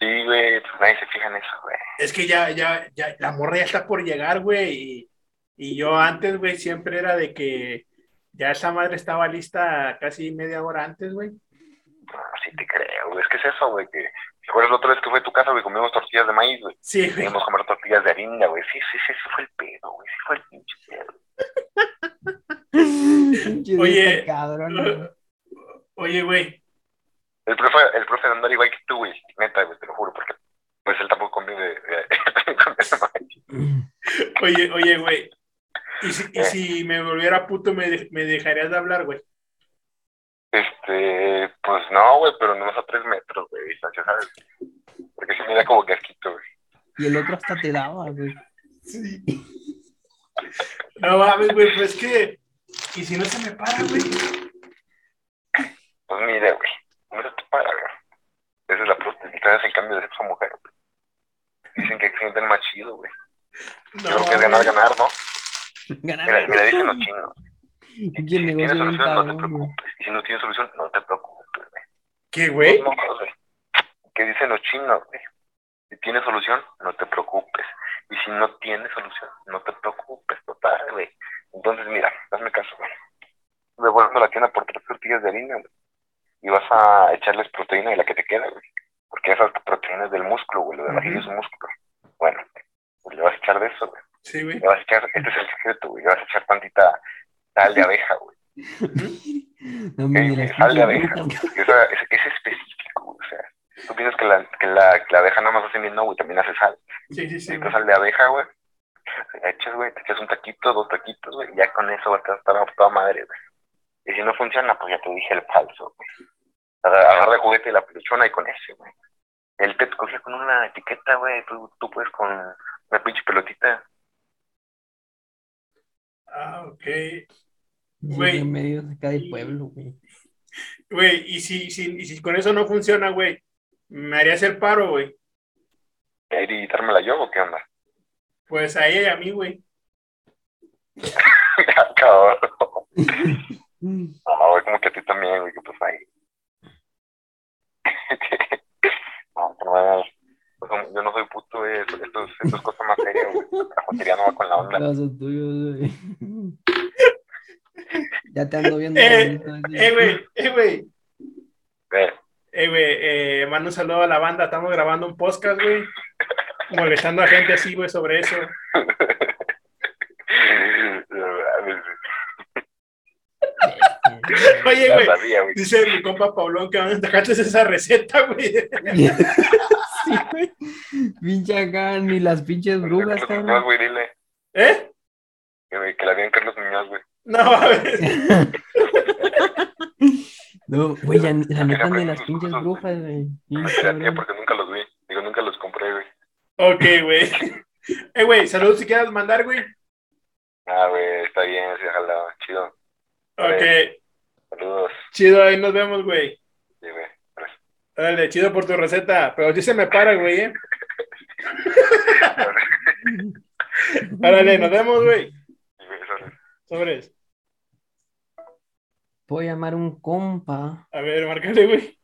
[SPEAKER 7] Sí, güey, pues nadie se fija en eso, güey.
[SPEAKER 1] Es que ya, ya, ya, la morra ya está por llegar, güey. Y, y yo antes, güey, siempre era de que ya esa madre estaba lista casi media hora antes, güey.
[SPEAKER 7] No, sí te creo, güey. Es que es eso, güey, que... ¿Te acuerdas la otra vez que fue a tu casa, güey? Comimos tortillas de maíz, güey.
[SPEAKER 1] Sí, güey.
[SPEAKER 7] Que comer tortillas de harina, güey. Sí, sí, sí, sí fue el pedo, güey. Sí fue el pinche pedo.
[SPEAKER 1] Oye,
[SPEAKER 2] cabrón.
[SPEAKER 1] Oye, güey.
[SPEAKER 7] El profe, el profe de andar igual que tú, güey, te lo juro, porque pues él tampoco comió de, de, de maíz.
[SPEAKER 1] Oye, oye, güey. ¿Y si, y si me volviera puto, me, de- me dejarías de hablar, güey?
[SPEAKER 7] Este, pues no, güey, pero no a tres metros, güey, distancia, ¿sabes? Porque se mira como casquito, güey.
[SPEAKER 2] Y el otro hasta te daba, güey.
[SPEAKER 1] Sí. No mames, güey, pues es que. ¿Y si no se me para, güey?
[SPEAKER 7] Pues mira, güey, no se te para, güey. Esa es la próstata, es el cambio de sexo a mujer, güey. Dicen que sienten más chido, güey.
[SPEAKER 1] No,
[SPEAKER 7] Yo creo que es ganar, ganar, ¿no?
[SPEAKER 2] Ganar.
[SPEAKER 7] Mira, mira, dicen los chinos. Si
[SPEAKER 2] negocio
[SPEAKER 7] tienes solución, no te preocupes. Y si no tienes solución, no te preocupes, güey.
[SPEAKER 1] ¿Qué, güey?
[SPEAKER 7] No, no, güey. ¿Qué dicen los chinos, güey? Si tienes solución, no te preocupes. Y si no tienes solución, no te preocupes, total, güey. Entonces, mira, hazme caso, güey. Me voy a la tienda por tres tortillas de harina, güey. Y vas a echarles proteína de la que te queda, güey. Porque esas proteínas del músculo, güey. Lo de vajilla es un músculo. Bueno, pues le vas a echar de eso, güey.
[SPEAKER 1] Sí, güey.
[SPEAKER 7] Le vas a echar, este es el secreto, güey. Le vas a echar tantita sal de abeja, güey.
[SPEAKER 2] No me
[SPEAKER 7] sal de abeja. Esa- es, es específico, güey. O sea, tú piensas que la, que la, que la abeja nada más hace miel, no, güey. También hace sal.
[SPEAKER 1] Sí, sí, sí.
[SPEAKER 7] Sal de abeja, güey. Echas, güey, te echas un taquito, dos taquitos, güey, y ya con eso, güey, te vas a estar a toda madre, güey. Y si no funciona, pues ya te dije el falso, güey. Agarra el juguete y la peluchona y con ese, güey. El pet cogía con una etiqueta, güey, tú, tú puedes con una pinche pelotita.
[SPEAKER 1] Ah, ok.
[SPEAKER 2] Sí,
[SPEAKER 1] Güey.
[SPEAKER 2] en medio de acá del pueblo, güey.
[SPEAKER 1] Güey, y si, si, y si con eso no funciona, güey, ¿me harías el paro, güey?
[SPEAKER 7] ¿Ir y dármela yo o qué onda?
[SPEAKER 1] Pues a ella y a mí, güey.
[SPEAKER 7] Cabrón. No, güey, como que a ti también, güey, que pues ahí. no, que no me- pues, yo no soy puto, güey, esto, esto, es- esto es cosa más seria, güey. La jotería no va con la onda.
[SPEAKER 2] Casos tuyos, güey. Ya te ando viendo.
[SPEAKER 1] Eh,
[SPEAKER 2] así.
[SPEAKER 1] Eh, güey, eh, güey.
[SPEAKER 7] Eh,
[SPEAKER 1] Eh, güey, eh, mando un saludo a la banda. Estamos grabando un podcast, güey. Molestando a gente así, güey, sobre eso. Oye,
[SPEAKER 7] Ya
[SPEAKER 1] güey,
[SPEAKER 7] güey.
[SPEAKER 1] dice mi compa Paulón que dónde sacaste esa receta, güey.
[SPEAKER 2] Sí, güey. Pinche acá, ni las pinches brujas, cabrón.
[SPEAKER 7] güey, dile.
[SPEAKER 1] ¿Eh?
[SPEAKER 7] Que, güey, que la vi en Carlos Muñoz, güey.
[SPEAKER 1] No, a ver.
[SPEAKER 2] No, güey, ya, la neta
[SPEAKER 7] aprenden
[SPEAKER 2] ni las pinches
[SPEAKER 7] cosas,
[SPEAKER 2] brujas, güey. Cabrón.
[SPEAKER 7] porque nunca los vi. Digo, nunca los compré, güey.
[SPEAKER 1] Ok, güey. Eh, güey, saludos si quieres mandar, güey.
[SPEAKER 7] Ah, güey, está bien, sí, ojalá. Chido.
[SPEAKER 1] Ok,
[SPEAKER 7] Saludos.
[SPEAKER 1] chido, ahí nos vemos, güey.
[SPEAKER 7] Sí, güey. Pues,
[SPEAKER 1] Dale, chido por tu receta. Pero sí se me para, güey, ¿eh? Árale, nos vemos, güey.
[SPEAKER 7] sí, güey, sorry.
[SPEAKER 1] Sobres.
[SPEAKER 2] Puedo llamar un compa,
[SPEAKER 1] A ver, márcale, güey.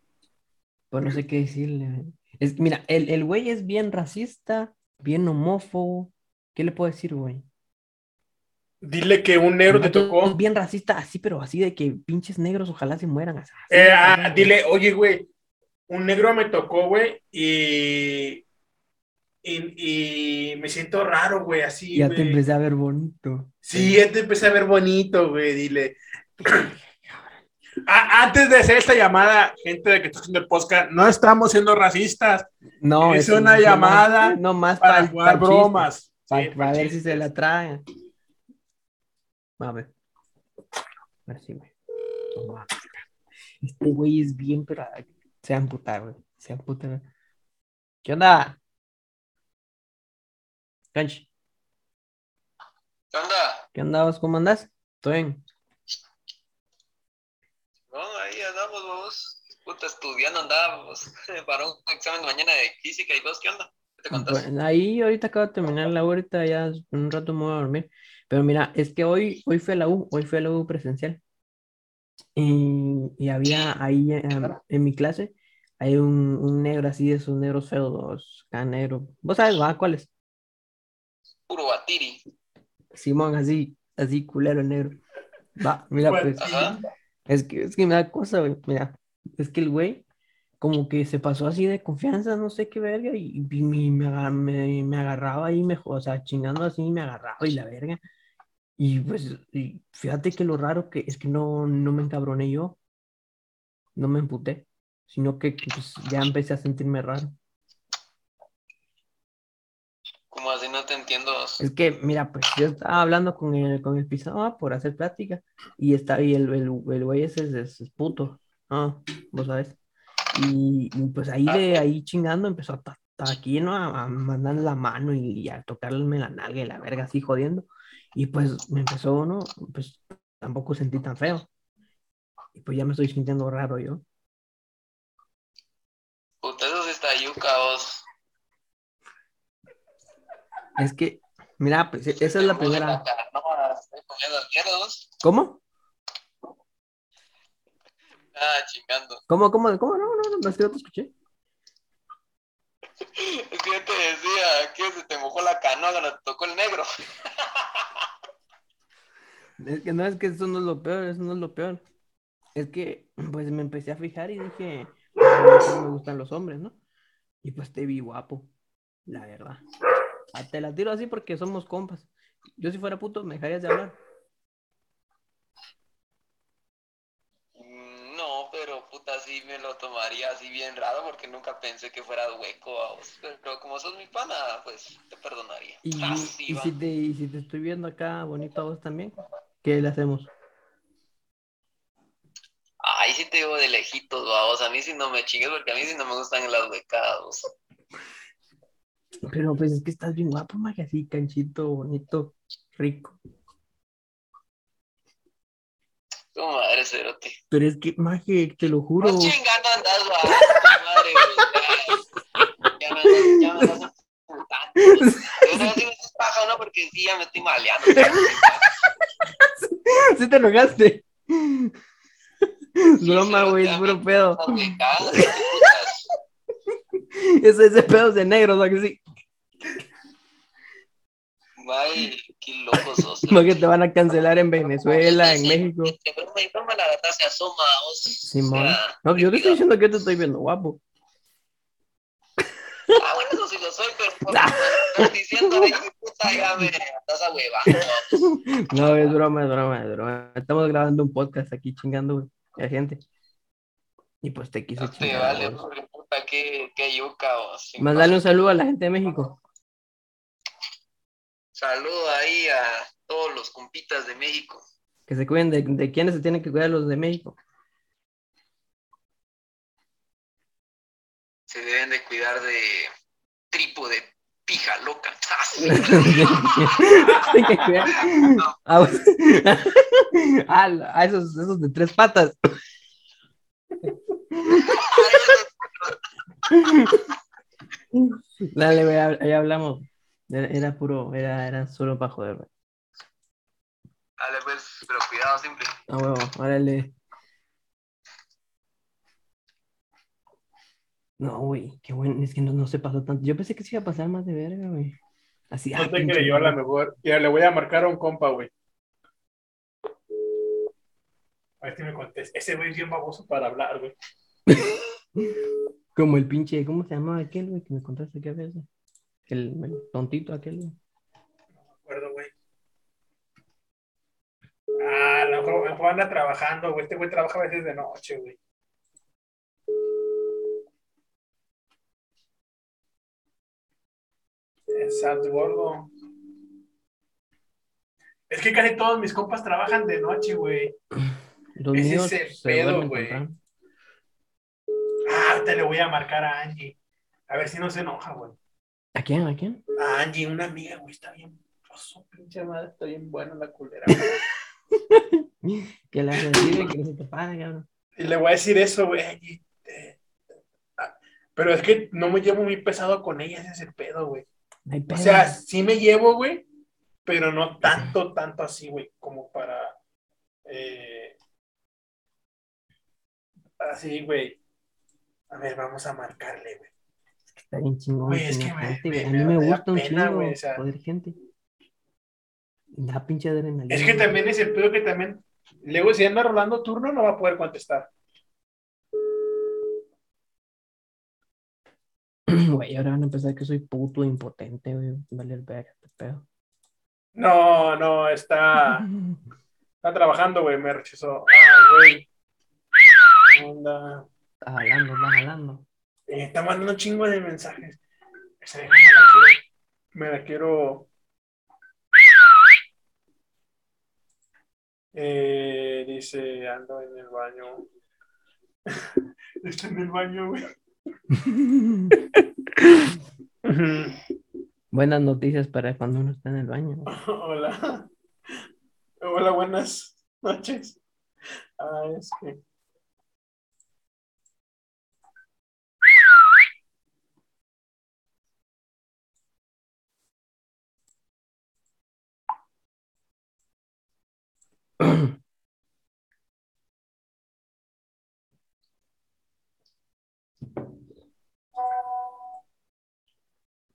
[SPEAKER 2] pues no sé qué decirle. güey. Es, mira, el, el güey es bien racista, bien homófobo, ¿Qué le puedo decir, güey?
[SPEAKER 1] Dile que un negro te tocó.
[SPEAKER 2] Bien racista, así, pero así de que pinches negros ojalá se mueran. así,
[SPEAKER 1] Eh, ah, dile, oye, güey, un negro me tocó, güey, y, y, y me siento raro, güey, así,
[SPEAKER 2] Ya te empecé a ver bonito.
[SPEAKER 1] Sí, ya te empecé a ver bonito, güey, dile. Antes de hacer esta llamada, gente de que está haciendo el podcast, no estamos siendo racistas,
[SPEAKER 2] No,
[SPEAKER 1] Es una
[SPEAKER 2] no,
[SPEAKER 1] llamada
[SPEAKER 2] No más
[SPEAKER 1] para
[SPEAKER 2] para,
[SPEAKER 1] jugar bromas.
[SPEAKER 2] Para,
[SPEAKER 1] Sí, para
[SPEAKER 2] ver si se la traen. A ver. A ver si, güey. Este güey es bien, pero se va a amputar, güey. Se va a amputar. ¿Qué onda? Canch,
[SPEAKER 6] ¿Qué onda?
[SPEAKER 2] ¿qué onda vos? ¿Cómo andás? ¿Todo bien?
[SPEAKER 6] No, ahí andamos, vos. Puta, estudiando andábamos para un examen mañana de física. ¿Y vos qué onda? ¿Qué te contás?
[SPEAKER 2] Bueno, ahí ahorita acabo de terminar la ahorita ya en un rato me voy a dormir. Pero mira, es que hoy, hoy fue a la U, hoy fue a la U presencial. Y, y había ahí en mi clase, hay un, un negro así de esos negros feos, acá negro. ¿Vos sabes, va? ¿Cuál es?
[SPEAKER 6] Puro batiri.
[SPEAKER 2] Simón, así, así culero el negro. Va, mira, pues.
[SPEAKER 6] Ajá.
[SPEAKER 2] Es que, es que me da cosa, güey. Mira, es que el güey como que se pasó así de confianza, no sé qué verga, y, y me, me, me- me agarraba ahí, me, o sea, chingando así, me agarraba y la verga. Y pues, y fíjate que lo raro que es que no, no me encabroné yo, no me emputé, sino que pues, ya empecé a sentirme raro.
[SPEAKER 6] Como así no te entiendo.
[SPEAKER 2] Es que, mira, pues yo estaba hablando con el, con el pisado por hacer plática y está y el, el, el güey ese es, es- es puto, ah, vos sabes. Y, y, pues ahí de ahí chingando empezó a ta- ta- aquí, ¿no? A, a mandar la mano y, a tocarme la nalga y la verga así jodiendo. Y pues me empezó, ¿no? Pues tampoco sentí tan feo. Y pues ya me estoy sintiendo raro yo.
[SPEAKER 6] Puta, eso sí está yuca, vos.
[SPEAKER 2] Es que, mira, pues esa es la primera. ¿Cómo?
[SPEAKER 6] Ah, chingando.
[SPEAKER 2] ¿Cómo, cómo, cómo? No, no, no, no, es que no te escuché.
[SPEAKER 6] Es que yo te decía que se te mojó la canoa cuando te tocó el negro.
[SPEAKER 2] Es que no es que eso no es lo peor, eso no es lo peor. Es que pues me empecé a fijar y dije, "Ah, no me gustan los hombres, ¿no? Y pues te vi guapo, la verdad. Ah, Te la tiro así porque somos compas. Yo si fuera puto me dejarías de hablar.
[SPEAKER 6] Mm, No, pero puta, sí me lo tomaría así bien raro porque nunca pensé que fuera hueco, vos. Pero como sos mi pana, pues te perdonaría.
[SPEAKER 2] Y,
[SPEAKER 6] va.
[SPEAKER 2] si te, y si te estoy viendo acá bonito a vos también, ¿qué le hacemos?
[SPEAKER 6] Ay, sí te digo de lejitos, vamos. A mí sí no me chingues porque a mí sí no me gustan las huecadas.
[SPEAKER 2] Pero pues es que estás bien guapo, maje, así, canchito, bonito, rico.
[SPEAKER 6] Tu madre, cerote.
[SPEAKER 2] Pero es que, maje, te lo juro.
[SPEAKER 6] No chingando andas, va. Madre, güey. Ya, ya me andas, emputando. Yo no sé si me estás paja o no porque sí ya me estoy maleando.
[SPEAKER 2] Sí te enojaste. Es broma, güey, es puro pedo.
[SPEAKER 6] Putas.
[SPEAKER 2] Ese, pedo es de negro, ¿no? Que sí.
[SPEAKER 6] Ay, qué loco sos.
[SPEAKER 2] No que te van a cancelar en Venezuela, en México.
[SPEAKER 6] De la gata se asoma.
[SPEAKER 2] Simón. No, yo te estoy diciendo que te estoy viendo guapo.
[SPEAKER 6] Ah, bueno, eso sí lo soy, pero por estás diciendo ahí, puta, ya me estás a hueva.
[SPEAKER 2] No, es broma, es broma, es broma. Estamos grabando un podcast aquí chingando güey, a gente. Y pues te quise
[SPEAKER 6] te
[SPEAKER 2] chingar.
[SPEAKER 6] vale, pobre puta, qué, qué yuca,
[SPEAKER 2] Mandale un saludo a la gente de México.
[SPEAKER 6] Saludo ahí a todos los compitas de México.
[SPEAKER 2] Que se cuiden de, de quiénes se tienen que cuidar los de México.
[SPEAKER 6] Se deben de cuidar de tripo de pija loca.
[SPEAKER 2] Cuidar. A, esos, esos de tres patas. Dale, güey, ahí hablamos. Era, era puro, era, era solo para joder, güey.
[SPEAKER 6] Dale, pues, pero cuidado siempre.
[SPEAKER 2] A huevo, órale. No, güey, qué bueno, es que no, no se pasó tanto. Yo pensé que se iba a pasar más de verga, güey. Así,
[SPEAKER 1] No
[SPEAKER 2] ah,
[SPEAKER 1] te
[SPEAKER 2] pinche
[SPEAKER 1] creyó a lo
[SPEAKER 2] morro.
[SPEAKER 1] mejor. Ya le voy a marcar a un compa, güey. A ver si me contesta. Ese güey es bien baboso para hablar, güey.
[SPEAKER 2] Como el pinche, ¿cómo se llamaba aquel, güey, que me contaste que veces? El, el tontito aquel.
[SPEAKER 1] No me acuerdo, güey. Ah, a lo mejor, anda trabajando, güey. Este güey trabaja a veces de noche, güey. Exacto, gordo. Es que casi todos mis compas trabajan de noche, güey. Ese es el pedo, güey. Ah, te le voy a marcar a Angie. A ver si no se enoja, güey.
[SPEAKER 2] ¿A quién? ¿A quién?
[SPEAKER 1] A Angie, una amiga, güey, está bien. Oso, pinche madre, está bien buena la culera. güey.
[SPEAKER 2] ¿Qué le vas a decir, güey? Que no se te paga, cabrón.
[SPEAKER 1] Y le voy a decir eso, güey. Angie, eh, ah, Pero es que no me llevo muy pesado con ella, ese es el pedo, güey.
[SPEAKER 2] No hay
[SPEAKER 1] O sea, sí me llevo, güey, pero no tanto, tanto así, güey, como para. eh, así, güey. A ver, vamos a marcarle, güey.
[SPEAKER 2] Está bien chingón.
[SPEAKER 1] Güey, es que me- me-.
[SPEAKER 2] A
[SPEAKER 1] me
[SPEAKER 2] mí me
[SPEAKER 1] da
[SPEAKER 2] gusta un chingo
[SPEAKER 1] güey, o sea.
[SPEAKER 2] joder gente. Da pinche adrenalina.
[SPEAKER 1] Es que también es el pedo que también. Luego, si anda rolando turno, no va a poder contestar.
[SPEAKER 2] Güey, ahora van a pensar que soy puto impotente, güey. Vale el verga, este pedo.
[SPEAKER 1] No, no, está. Está trabajando, güey, me rechazó. Ah, güey. Onda.
[SPEAKER 2] Está jalando, está jalando.
[SPEAKER 1] Eh, está mandando un chingo de mensajes. Esa vieja me la quiero. Me la quiero. Eh, dice, ando en el baño. Está en el baño, güey.
[SPEAKER 2] Buenas noticias para cuando uno está en el baño.
[SPEAKER 1] Hola. Hola, buenas noches. Ah, es que.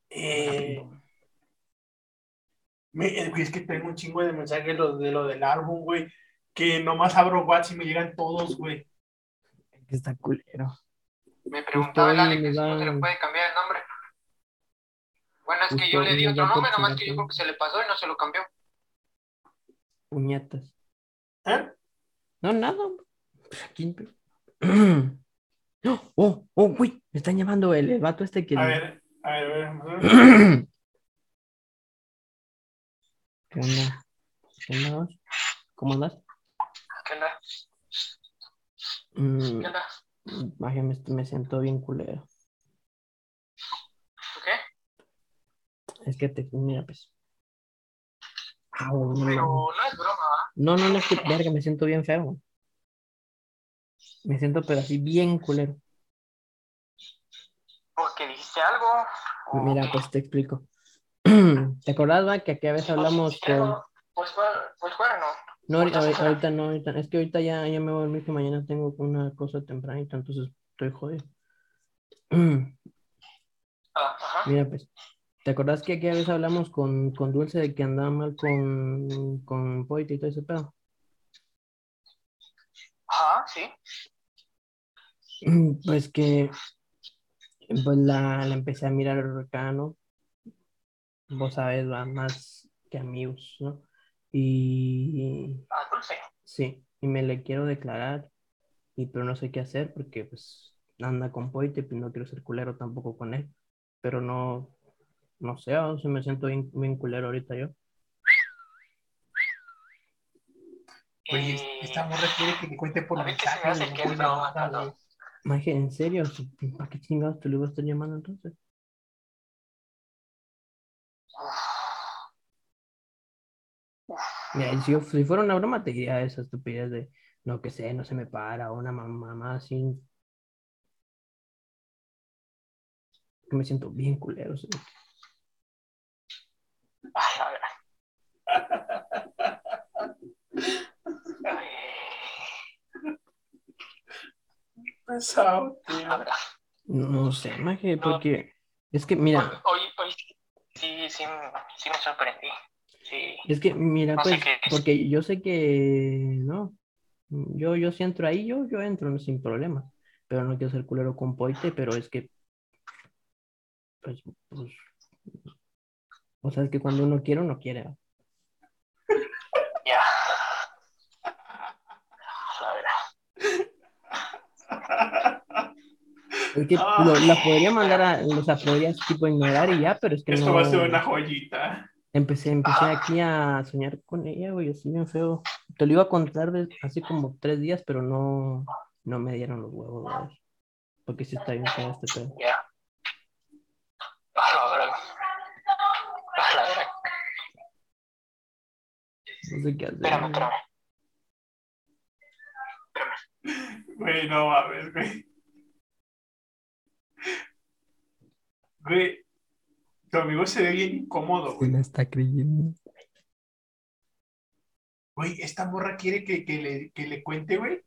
[SPEAKER 1] Eh, me- eh, es que tengo un chingo de mensajes lo, de lo del álbum, güey. Que nomás abro WhatsApp y me llegan todos, güey.
[SPEAKER 2] Que está culero.
[SPEAKER 8] Me preguntaba el
[SPEAKER 2] Justo
[SPEAKER 8] Ale
[SPEAKER 2] hoy
[SPEAKER 8] que si no se le puede cambiar el nombre. Bueno, es que yo le di otro nombre, nomás que yo creo que se le pasó y no se lo cambió.
[SPEAKER 2] Puñetas.
[SPEAKER 1] ¿Eh?
[SPEAKER 2] No, nada. Pues aquí. Oh, oh, güey. Me están llamando el, el vato este que.
[SPEAKER 1] A ver, a ver, a ver. a ver.
[SPEAKER 2] ¿Qué onda? ¿Qué onda? ¿Cómo andas?
[SPEAKER 8] ¿Qué onda?
[SPEAKER 2] Mm,
[SPEAKER 8] ¿Qué onda?
[SPEAKER 2] ay, me, me siento bien culero.
[SPEAKER 8] ¿Por qué?
[SPEAKER 2] Es que te. Mira, pues. Ah, no,
[SPEAKER 8] Pero
[SPEAKER 2] no.
[SPEAKER 8] es broma.
[SPEAKER 2] No, no, no es que verga, me siento bien feo. Me siento pero así bien culero.
[SPEAKER 8] Porque dijiste algo. o
[SPEAKER 2] Mira,
[SPEAKER 8] qué?
[SPEAKER 2] pues te explico. ¿Te acordás, va, que aquella vez hablamos con...
[SPEAKER 8] Pero, Pues, pues bueno.
[SPEAKER 2] No, ahorita, ahorita no, ahorita, es que ahorita ya, ya me voy a dormir que mañana tengo una cosa tempranita, entonces estoy jodido.
[SPEAKER 8] Ah, ajá.
[SPEAKER 2] Mira, pues, ¿te acordás que aquella vez hablamos con, con Dulce de que andaba mal con, con Poite y todo ese pedo?
[SPEAKER 8] Ajá, sí.
[SPEAKER 2] Pues que, pues la, la empecé a mirar acá, ¿no? Vos sabes, va más que amigos, ¿no? Y
[SPEAKER 8] Ah, dulce.
[SPEAKER 2] sí, y me le quiero declarar, y pero no sé qué hacer porque pues anda con Poite, pues no quiero ser culero tampoco con él, pero no, no sé, o sea, me siento bien, bien culero ahorita yo.
[SPEAKER 1] Oye,
[SPEAKER 8] Eh,
[SPEAKER 1] esta morra quiere que le cuente por
[SPEAKER 8] que se me
[SPEAKER 1] mensaje.
[SPEAKER 8] hace
[SPEAKER 1] no
[SPEAKER 8] que ¿no?
[SPEAKER 2] Maje, ¿en serio? ¿Para qué chingados te lo iba a estar llamando entonces? Mira, si, yo- si fuera una broma te diría esa estupidez de no que sé, no se me para, o una mamá así. Que me siento bien culero. ¿sí?
[SPEAKER 1] Pesado.
[SPEAKER 2] No sé, maje,
[SPEAKER 8] No.
[SPEAKER 2] porque es que, mira,
[SPEAKER 8] Hoy, hoy, sí, sí, sí me sorprendí. Sí.
[SPEAKER 2] Es que, mira,
[SPEAKER 8] No
[SPEAKER 2] pues, porque yo sé que, no, yo, yo si entro ahí, yo, yo entro sin problema, pero no quiero ser culero con Poite, pero es que, pues, pues, o sea, es que cuando uno quiere, uno quiere.
[SPEAKER 8] Ya. La verdad.
[SPEAKER 2] Es que lo- la podría mandar a, o sea, podrías tipo ignorar y ya, pero es que
[SPEAKER 1] Esto
[SPEAKER 2] no,
[SPEAKER 1] va a ser una joyita.
[SPEAKER 2] empecé, empecé
[SPEAKER 8] Ah.
[SPEAKER 2] aquí a soñar con ella, güey, así bien feo. Te lo iba a contar de- hace como tres días, pero no, no me dieron los huevos, güey. Porque sí está bien feo este pedo.
[SPEAKER 8] Ya. A la verdad. A la verdad.
[SPEAKER 2] No sé qué hacer.
[SPEAKER 8] Espérame, espérame.
[SPEAKER 1] Güey, no mames, güey. Güey, tu amigo se ve bien incómodo,
[SPEAKER 2] Se
[SPEAKER 1] güey.
[SPEAKER 2] la está creyendo.
[SPEAKER 1] Güey, esta morra quiere que, que le, que le cuente, güey,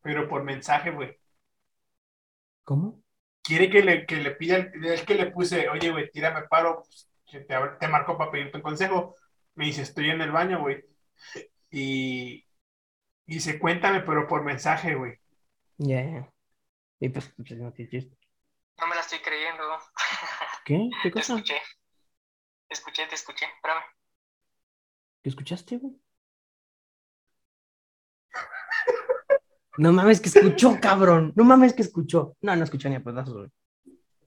[SPEAKER 1] pero por mensaje, güey.
[SPEAKER 2] ¿Cómo?
[SPEAKER 1] Quiere que le, que le pida, el- es que le puse, oye, güey, tírame paro, pues, que te, te marco para pedirte un consejo. Me dice, estoy en el baño, güey. Y, y dice, cuéntame, pero por mensaje, güey.
[SPEAKER 2] Ya, ya. Y pues, pues, no.
[SPEAKER 8] No me la estoy creyendo.
[SPEAKER 2] ¿Qué? ¿Qué
[SPEAKER 8] Te
[SPEAKER 2] cosa?
[SPEAKER 8] escuché. Te escuché, te escuché. Espérame.
[SPEAKER 2] ¿Qué escuchaste, güey? No mames que escuchó, cabrón. No mames que escuchó. No, no escuchó ni a pedazos, güey.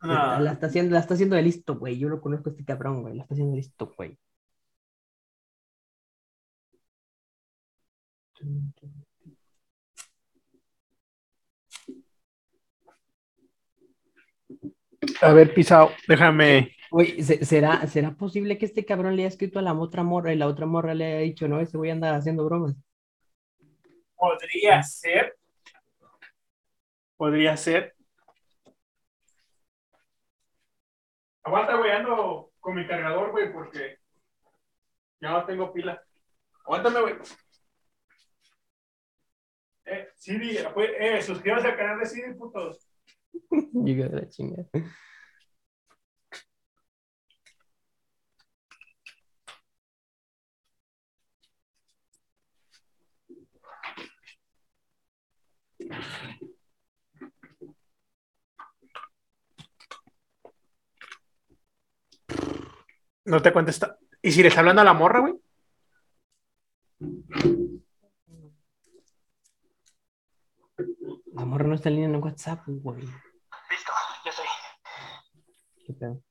[SPEAKER 1] No.
[SPEAKER 2] La está haciendo, la está haciendo de listo, güey. Yo lo conozco a este cabrón, güey. La está haciendo de listo, güey.
[SPEAKER 1] A ver, pisado, déjame.
[SPEAKER 2] ¿se- ¿será, ¿será posible que este cabrón le haya escrito a la otra morra y la otra morra le haya dicho, no, ese güey anda haciendo bromas?
[SPEAKER 1] Podría ser. Podría ser. Aguanta, güey, ando con mi cargador, güey, porque ya no tengo pila. Aguántame, güey. Eh, Siri, pues, eh, suscríbase al canal de Siri, putos.
[SPEAKER 2] Llega de la chingada.
[SPEAKER 1] No te contesta. ¿Y si le está hablando a la morra, güey?
[SPEAKER 2] La morra no está en línea en WhatsApp, güey.
[SPEAKER 8] Listo, ya estoy.
[SPEAKER 2] ¿Qué pedo?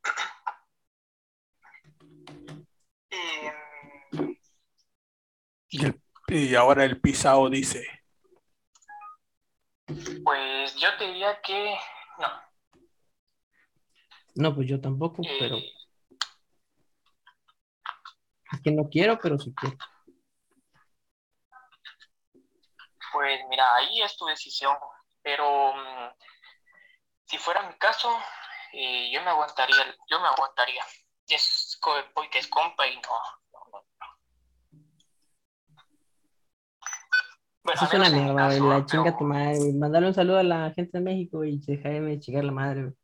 [SPEAKER 1] Y, el- y ahora el pisado dice.
[SPEAKER 8] pues yo te diría que no.
[SPEAKER 2] No, pues yo tampoco,
[SPEAKER 8] Eh,
[SPEAKER 2] pero es que no quiero, pero sí quiero.
[SPEAKER 8] Pues mira, ahí es tu decisión, pero mm, si fuera mi caso, eh, yo me aguantaría, yo me aguantaría. Es porque es compa y no. Bueno,
[SPEAKER 2] es una mierda,
[SPEAKER 8] caso,
[SPEAKER 2] La
[SPEAKER 8] pero-
[SPEAKER 2] chinga tu madre, güey. Mandale un saludo a la gente de México y deja de chingar la madre, güey.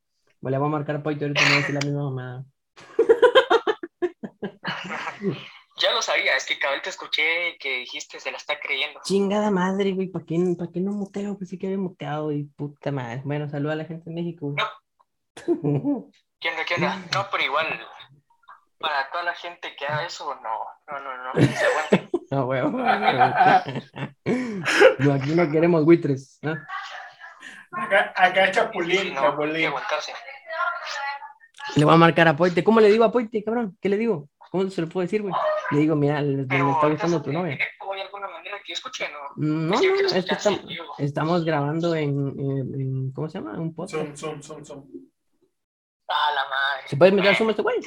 [SPEAKER 2] Bueno, le voy a marcar Poito ahorita y me va a decir la misma mamada.
[SPEAKER 8] Ya lo sabía, es que cabal te escuché que dijiste se la está creyendo.
[SPEAKER 2] Chingada madre, güey. ¿Para qué, ¿Para qué no muteo? Pensé que había muteado y puta madre. Bueno, saludo a la gente de México. güey.
[SPEAKER 8] ¿Qué onda, qué onda? No, pero igual, para toda la gente que haga eso, no, no, no, no, se aguante.
[SPEAKER 2] No, güey. No, aquí no queremos buitres. ¿no?
[SPEAKER 1] Acá, acá Chapulín,
[SPEAKER 8] no,
[SPEAKER 1] Chapulín.
[SPEAKER 8] aguantarse.
[SPEAKER 2] Le voy a marcar a Poite. ¿Cómo le digo a Poite, cabrón? ¿Qué le digo? ¿Cómo se lo puedo decir, güey? Le digo, mira,
[SPEAKER 8] Pero
[SPEAKER 2] está gustando tu novia.
[SPEAKER 8] que- ¿o hay alguna manera que escuche, no?
[SPEAKER 2] No,
[SPEAKER 8] Es que yo
[SPEAKER 2] no, es que estamos, estamos grabando en, en- en- ¿cómo se llama? Un podcast.
[SPEAKER 1] Zoom, zoom, zoom, zoom.
[SPEAKER 8] Ah, la madre.
[SPEAKER 2] ¿Se puede meter al Zoom este güey?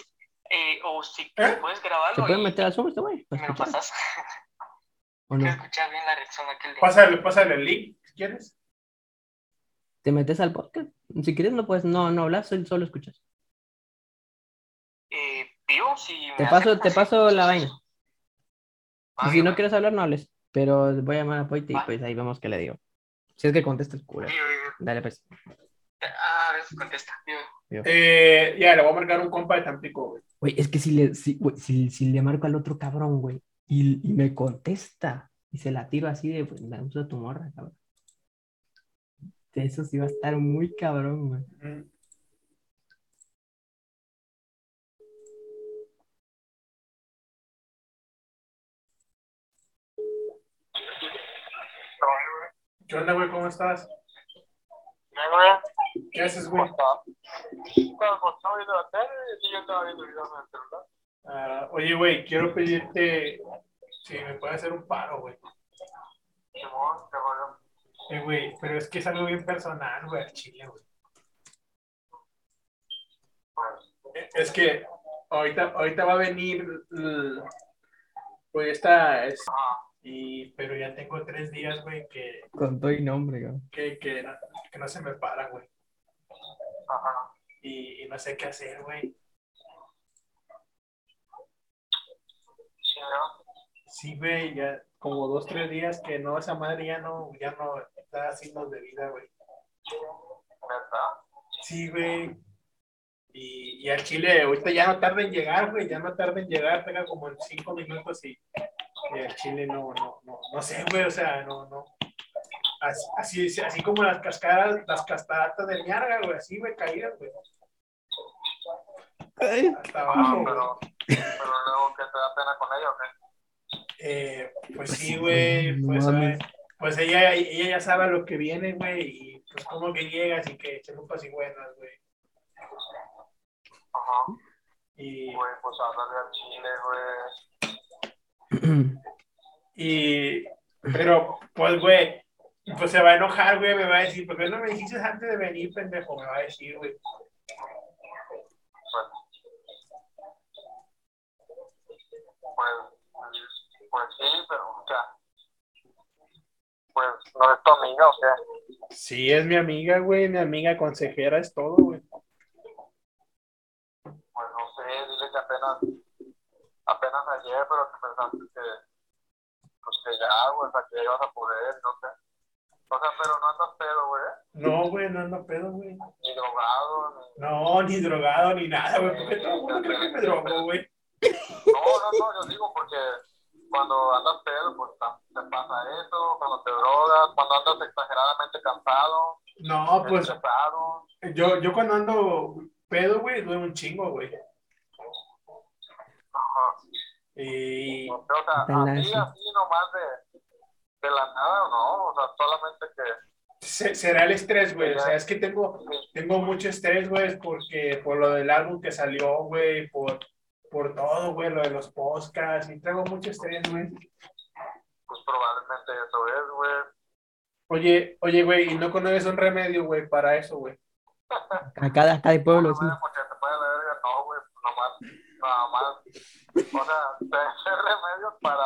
[SPEAKER 8] Eh, o si
[SPEAKER 1] ¿Eh?
[SPEAKER 8] puedes grabarlo
[SPEAKER 2] ¿Se puede meter al Zoom este güey?
[SPEAKER 8] y
[SPEAKER 2] ¿Para
[SPEAKER 8] me lo pasas.
[SPEAKER 2] ¿O no?
[SPEAKER 8] escuchar bien la reacción de aquel día.
[SPEAKER 1] Pásale, pásale el link, si quieres.
[SPEAKER 2] ¿Te metes al podcast? Si quieres, no puedes, no, no hablas, solo solo escuchas.
[SPEAKER 8] Vivo, si
[SPEAKER 2] Te
[SPEAKER 8] me
[SPEAKER 2] paso, te paso la vaina.
[SPEAKER 8] Ah,
[SPEAKER 2] Y si no quieres hablar, no hables. Pero voy a llamar a Poite y pues ahí vemos qué le digo. Si es que contesta el culo. Dale, pues.
[SPEAKER 8] Ah, a ver si contesta.
[SPEAKER 1] Eh, ya, le voy a marcar un compa de Tampico, güey.
[SPEAKER 2] Güey, es que si le, si, güey, si, si le marco al otro cabrón, güey, y, y me contesta, y se la tiro así de, pues, la uso tu morra, cabrón. Eso sí va a estar muy cabrón, güey.
[SPEAKER 1] Mm. ¿Qué onda, güey? ¿Cómo estás?
[SPEAKER 5] Bien, güey.
[SPEAKER 1] ¿Qué haces, güey?
[SPEAKER 5] Cuando estaba viendo la tele, y yo estaba viendo videos en el celular.
[SPEAKER 1] Ah, oye, güey, quiero pedirte si me puedes hacer un paro, güey.
[SPEAKER 5] Qué.
[SPEAKER 1] Eh, güey, pero es que es algo bien personal, güey, al chile, güey. Eh, Es que ahorita, ahorita va a venir, l- pues esta, es, y, pero ya tengo tres días, güey, que,
[SPEAKER 2] Con todo y nombre, cabrón.
[SPEAKER 1] que, que, no, que no se me para, güey.
[SPEAKER 5] Ajá.
[SPEAKER 1] Y, y no sé qué hacer, güey.
[SPEAKER 5] Sí, ¿no?
[SPEAKER 1] Sí, güey, ya como dos, tres días que no, esa madre ya no, ya no da signos de vida, güey.
[SPEAKER 5] Neta.
[SPEAKER 1] Sí, güey. Y, y al Chile, ahorita ya no tarda en llegar, güey, ya no tarda en llegar, tenga como en cinco minutos y, y al Chile no, no, no, no sé, güey, o sea, no, no. Así, así, así como las cascadas, las cascaratas del Ñarga, güey, así, güey, caídas, güey. Hasta abajo,
[SPEAKER 5] pero, pero luego que te da pena con ella, ¿o qué?
[SPEAKER 1] Eh, pues sí, güey, pues, eh, pues ella, ella ya sabe lo que viene, güey, y pues como que llegas y que chalupas y buenas, güey.
[SPEAKER 5] Ajá.
[SPEAKER 1] Y,
[SPEAKER 5] Güey, pues háblale al chile, güey.
[SPEAKER 1] Y, pero, pues, güey, pues se va a enojar, güey, me va a decir, ¿por qué no me dijiste antes de venir, pendejo? Me va a decir, güey.
[SPEAKER 5] Pues, pues, pues sí, pero, o sea, pues no es tu amiga, o sea,
[SPEAKER 1] Sí, es mi amiga, güey, mi amiga consejera es todo, güey.
[SPEAKER 5] pues no sé, dile que apenas, apenas ayer, pero que pensaste que, pues que ya, güey, o sea, que ya ibas a poder, no sé. O sea, pero no andas pedo, güey,
[SPEAKER 1] No, güey, no ando pedo, güey.
[SPEAKER 5] ni drogado, ni...
[SPEAKER 1] No, ni drogado, ni nada, güey, porque todo el mundo cree que me drogo, güey.
[SPEAKER 5] No, no, no, yo digo porque cuando andas pedo, pues te pasa eso, cuando te drogas, cuando andas exageradamente cansado,
[SPEAKER 1] No, pues,
[SPEAKER 5] estresado.
[SPEAKER 1] yo, yo cuando ando pedo, güey, duermo un chingo, güey.
[SPEAKER 5] Ajá.
[SPEAKER 1] Y,
[SPEAKER 5] O sea,
[SPEAKER 2] Ojalá
[SPEAKER 5] así,
[SPEAKER 2] sí.
[SPEAKER 5] así nomás de, de la nada, no, o sea, solamente que,
[SPEAKER 1] Se- será el estrés, güey. O sea, es que tengo, tengo mucho estrés, güey, porque por lo del álbum que salió, güey, por, por todo, güey, lo de los podcasts, y traigo mucho estrés, güey.
[SPEAKER 5] pues probablemente eso es, güey.
[SPEAKER 1] Oye, oye, güey, ¿y no conoces un remedio, güey, para eso, güey?
[SPEAKER 2] Acá, acá de pueblo, sí.
[SPEAKER 5] No, güey, nomás, nada más. O sea, remedios para,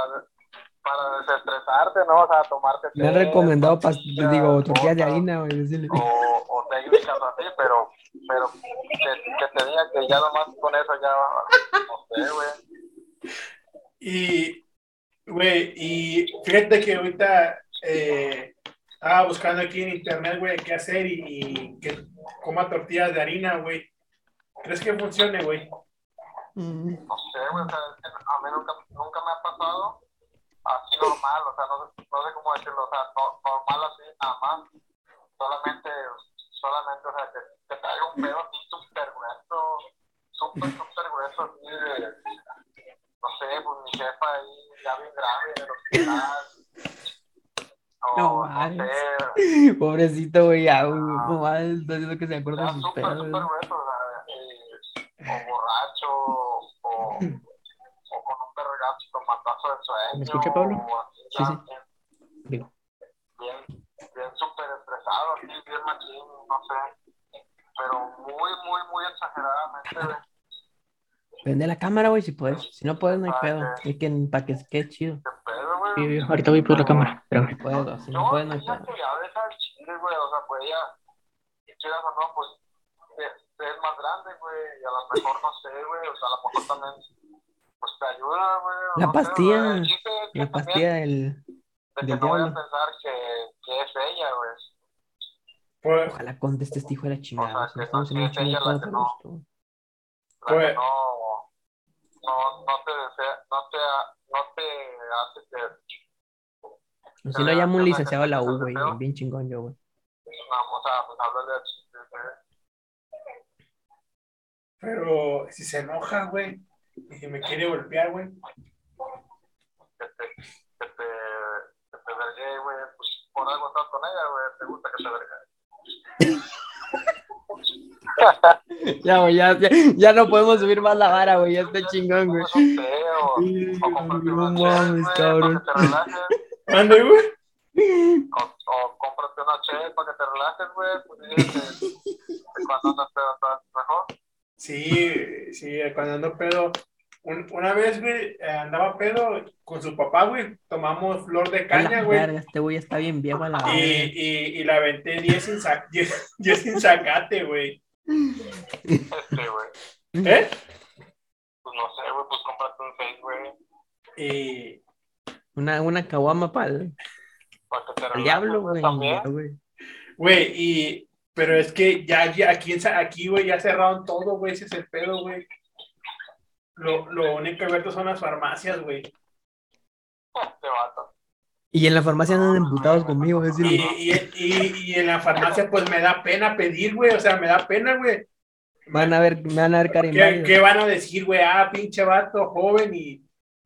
[SPEAKER 5] para desestresarte, ¿no? O sea, tomarte
[SPEAKER 2] Me han recomendado, pas-
[SPEAKER 5] pastillas,
[SPEAKER 2] digo, tortillas de harina, güey, decirle.
[SPEAKER 5] o, o técnicas así, pero, pero que, que te digan que ya nomás con eso ya, no sé, güey.
[SPEAKER 1] Y, güey, y fíjate que ahorita eh, estaba buscando aquí en internet, güey, qué hacer y, y que coma tortillas de harina, güey. ¿Crees que funcione, güey?
[SPEAKER 2] Mm.
[SPEAKER 5] No sé, güey, o sea, a mí nunca, nunca me ha pasado así normal, o sea, no sé, no sé cómo decirlo, o sea, no- normal así, nada más. Solamente, solamente, o sea, que, que traiga un pedo así súper grueso, súper, súper grueso, así de, no sé, pues mi jefa ahí ya bien grave en el hospital.
[SPEAKER 2] No
[SPEAKER 5] no,
[SPEAKER 2] mames.
[SPEAKER 5] sé,
[SPEAKER 2] Pobrecito, güey, güey, no mames, está haciendo que se acuerda de sus pedos.
[SPEAKER 5] súper grueso, eh, o borracho, o, o con un vergazo, con matazo de sueño.
[SPEAKER 2] ¿Me escucha, Pablo?
[SPEAKER 5] o así,
[SPEAKER 2] Sí,
[SPEAKER 5] ya
[SPEAKER 2] sí.
[SPEAKER 5] Bien,
[SPEAKER 2] Digo.
[SPEAKER 5] bien, bien súper estresado, así, bien machín, no sé. Pero muy, muy, muy exageradamente.
[SPEAKER 2] Prende la cámara, güey, si puedes. Si no puedes, no hay pedo. Es que para que quede chido.
[SPEAKER 5] ¿Qué pedo, güey?
[SPEAKER 2] Sí, ahorita voy por la cámara, espérame. Puedo, si no
[SPEAKER 5] No,
[SPEAKER 2] puedes, no hay pedo.
[SPEAKER 5] que ya güey, o sea, pues ella, quieras o no, pues, es, es más grande, güey, y a lo mejor, no sé, güey, o sea, a lo mejor también, pues, te ayuda, güey. o
[SPEAKER 2] La
[SPEAKER 5] no sé,
[SPEAKER 2] pastilla,
[SPEAKER 5] güey. El chiste es que
[SPEAKER 2] La pastilla del...
[SPEAKER 5] de que no vayan a pensar que, que es ella, güey.
[SPEAKER 1] Pues,
[SPEAKER 2] Ojalá conteste este hijo de la chingada.
[SPEAKER 5] O sea,
[SPEAKER 2] si no
[SPEAKER 5] que
[SPEAKER 2] estamos
[SPEAKER 5] no
[SPEAKER 2] en un
[SPEAKER 5] quiere
[SPEAKER 2] chingo
[SPEAKER 5] ella la
[SPEAKER 2] de
[SPEAKER 5] que no. que
[SPEAKER 1] Pues-
[SPEAKER 5] no, no, no te desea, no te, no te hace que
[SPEAKER 2] O si no, llamo un licenciado de la U,
[SPEAKER 5] ¿pero
[SPEAKER 2] güey. Bien chingón yo, güey.
[SPEAKER 5] vamos a pues, hablarle a
[SPEAKER 1] pero si se enoja, güey, y si me quiere golpear, güey.
[SPEAKER 5] que te, que te, que te vergué, güey, pues por algo estás con ella, güey, te gusta que te vergue.
[SPEAKER 2] Ya, güey, ya, ya, ya no podemos subir más la vara, güey. Ya está chingón, güey. No mames,
[SPEAKER 5] güey,
[SPEAKER 2] cabrón.
[SPEAKER 5] para que te relajes,
[SPEAKER 1] ¿Mande, güey?
[SPEAKER 5] o, o cómprate una chela para que te relajes, güey, pues cuando andas estás mejor.
[SPEAKER 1] Sí, sí, cuando ando pedo. Un- una vez, güey, andaba pedo con su papá, güey. Tomamos flor de caña, güey.
[SPEAKER 2] este güey está bien viejo a la
[SPEAKER 1] Y, y, y la aventé 10 sin, sa- 10 10 sin sacate, güey.
[SPEAKER 5] Este, güey,
[SPEAKER 1] ¿Eh?
[SPEAKER 5] pues no sé, güey, pues cómprate un face, güey,
[SPEAKER 1] Y,
[SPEAKER 2] Una, una caguama para el,
[SPEAKER 5] para que te relajes,
[SPEAKER 2] diablo, güey.
[SPEAKER 5] también.
[SPEAKER 2] ya, güey.
[SPEAKER 1] güey, y, pero es que ya, ya aquí, aquí, güey, ya cerraron todo, güey, ese es el pedo, güey. Lo, lo único abierto son las farmacias, güey.
[SPEAKER 5] Este vato.
[SPEAKER 2] Y en la farmacia andan emputados conmigo, es
[SPEAKER 1] Y,
[SPEAKER 2] decir,
[SPEAKER 1] y, y, y en la farmacia, pues me da pena pedir, güey, o sea, me da pena, güey.
[SPEAKER 2] van a ver, me van a ver
[SPEAKER 1] ¿Qué, qué van a decir, güey? Ah, pinche vato joven y,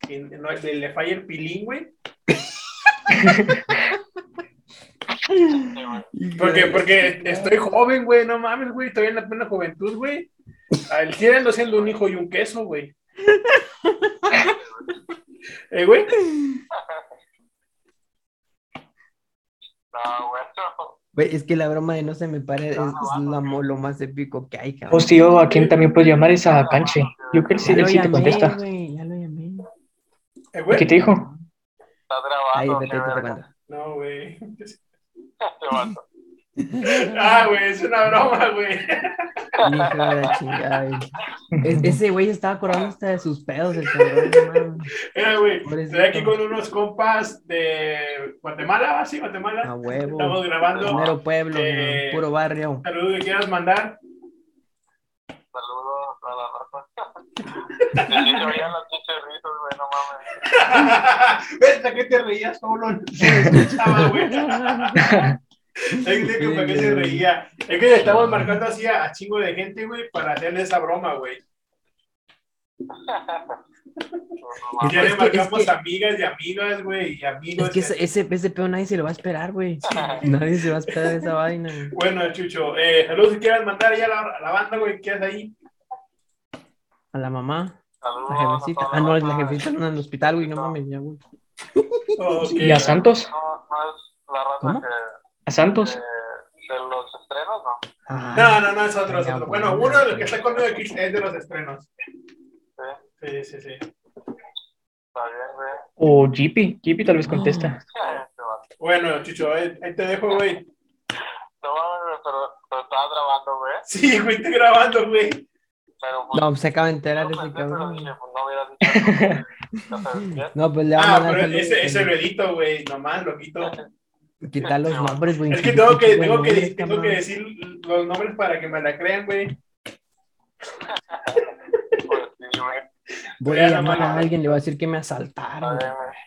[SPEAKER 1] y no, le, le falla el pilín, güey. Porque, porque estoy joven, güey, no mames, güey, estoy en la plena juventud, güey. Al sí ando siendo un hijo y un queso, güey. ¿Eh, güey?
[SPEAKER 5] No, güey,
[SPEAKER 2] es que la broma de no se me pare es, es la lo más épico que hay, cabrón.
[SPEAKER 9] Pues tío, ¿a quién también puedes llamar es a Canche? Yo creo que sí,
[SPEAKER 2] ya
[SPEAKER 9] él
[SPEAKER 2] lo
[SPEAKER 9] sí te contesta.
[SPEAKER 2] güey, ya lo llamé.
[SPEAKER 1] ¿Eh,
[SPEAKER 9] ¿Qué te dijo?
[SPEAKER 5] Estás
[SPEAKER 2] Ahí,
[SPEAKER 5] grabando,
[SPEAKER 2] vete, te.
[SPEAKER 1] No, güey.
[SPEAKER 5] Este.
[SPEAKER 1] Ah, güey, es una broma, güey.
[SPEAKER 2] Hijo de la chingada, güey. Es- ese güey estaba acordando hasta de sus pedos, el cabrón.
[SPEAKER 1] Mira, güey, estoy aquí con unos compas de Guatemala. Sí, Guatemala.
[SPEAKER 2] A huevo.
[SPEAKER 1] Estamos grabando.
[SPEAKER 2] Mero pueblo,
[SPEAKER 1] Eh,
[SPEAKER 2] puro barrio.
[SPEAKER 1] Saludos que quieras mandar.
[SPEAKER 5] Saludos a la raza. Güey, no mames.
[SPEAKER 1] ¿Ves? ¿A qué te reías solo? Se escuchaba, güey. Es que para qué se reía. Es que le estamos marcando así a, a chingo de gente, güey, para hacerle esa broma, güey.
[SPEAKER 5] No, no
[SPEAKER 1] Y ya le marcamos
[SPEAKER 2] que-
[SPEAKER 1] amigas y amigas, güey, y amigos.
[SPEAKER 2] Es que ese, ese, ese pedo nadie se lo va a esperar, güey. Nadie se va a esperar esa vaina. güey.
[SPEAKER 1] Bueno, Chucho, eh, saludos si quieras mandar ya a la, a la banda, güey, que es ahí.
[SPEAKER 2] A la mamá,
[SPEAKER 5] Saludos
[SPEAKER 2] la
[SPEAKER 5] a
[SPEAKER 2] jefecita. Ah, no, la jefecita anda en el hospital, güey, no mames, ya, güey.
[SPEAKER 9] ¿Y a Santos?
[SPEAKER 5] No, no es la raza
[SPEAKER 2] ¿Cómo?
[SPEAKER 5] que
[SPEAKER 9] ¿A Santos?
[SPEAKER 5] de, de los estrenos, ¿no?
[SPEAKER 2] Ah,
[SPEAKER 1] No, no, no, es otro, es otro. Bueno,
[SPEAKER 2] bueno.
[SPEAKER 1] uno de los que está conmigo aquí es de los estrenos. Sí, sí, sí.
[SPEAKER 5] Está bien, güey.
[SPEAKER 9] ¿O Jeepy? Jeepy tal vez contesta.
[SPEAKER 5] Este.
[SPEAKER 1] Bueno, Chucho, ahí, ahí te dejo, güey.
[SPEAKER 5] No pero, pero estaba grabando, güey.
[SPEAKER 1] Sí, güey, estoy grabando, güey.
[SPEAKER 5] Pero pues.
[SPEAKER 2] No, se acaba de enterar
[SPEAKER 5] no
[SPEAKER 2] ese cabrón.
[SPEAKER 5] pues no
[SPEAKER 2] pues le va a
[SPEAKER 1] Ah,
[SPEAKER 2] mandar
[SPEAKER 1] ese, ese
[SPEAKER 2] güey.
[SPEAKER 1] lo edito, güey, nomás lo quito.
[SPEAKER 2] Quitar los nombres, güey.
[SPEAKER 1] Es que tengo que, tengo que,
[SPEAKER 2] nombres,
[SPEAKER 1] tengo que decir los nombres para que me la crean, güey.
[SPEAKER 5] Pues.
[SPEAKER 2] Voy a llamar a alguien, le voy a decir que me asaltaron,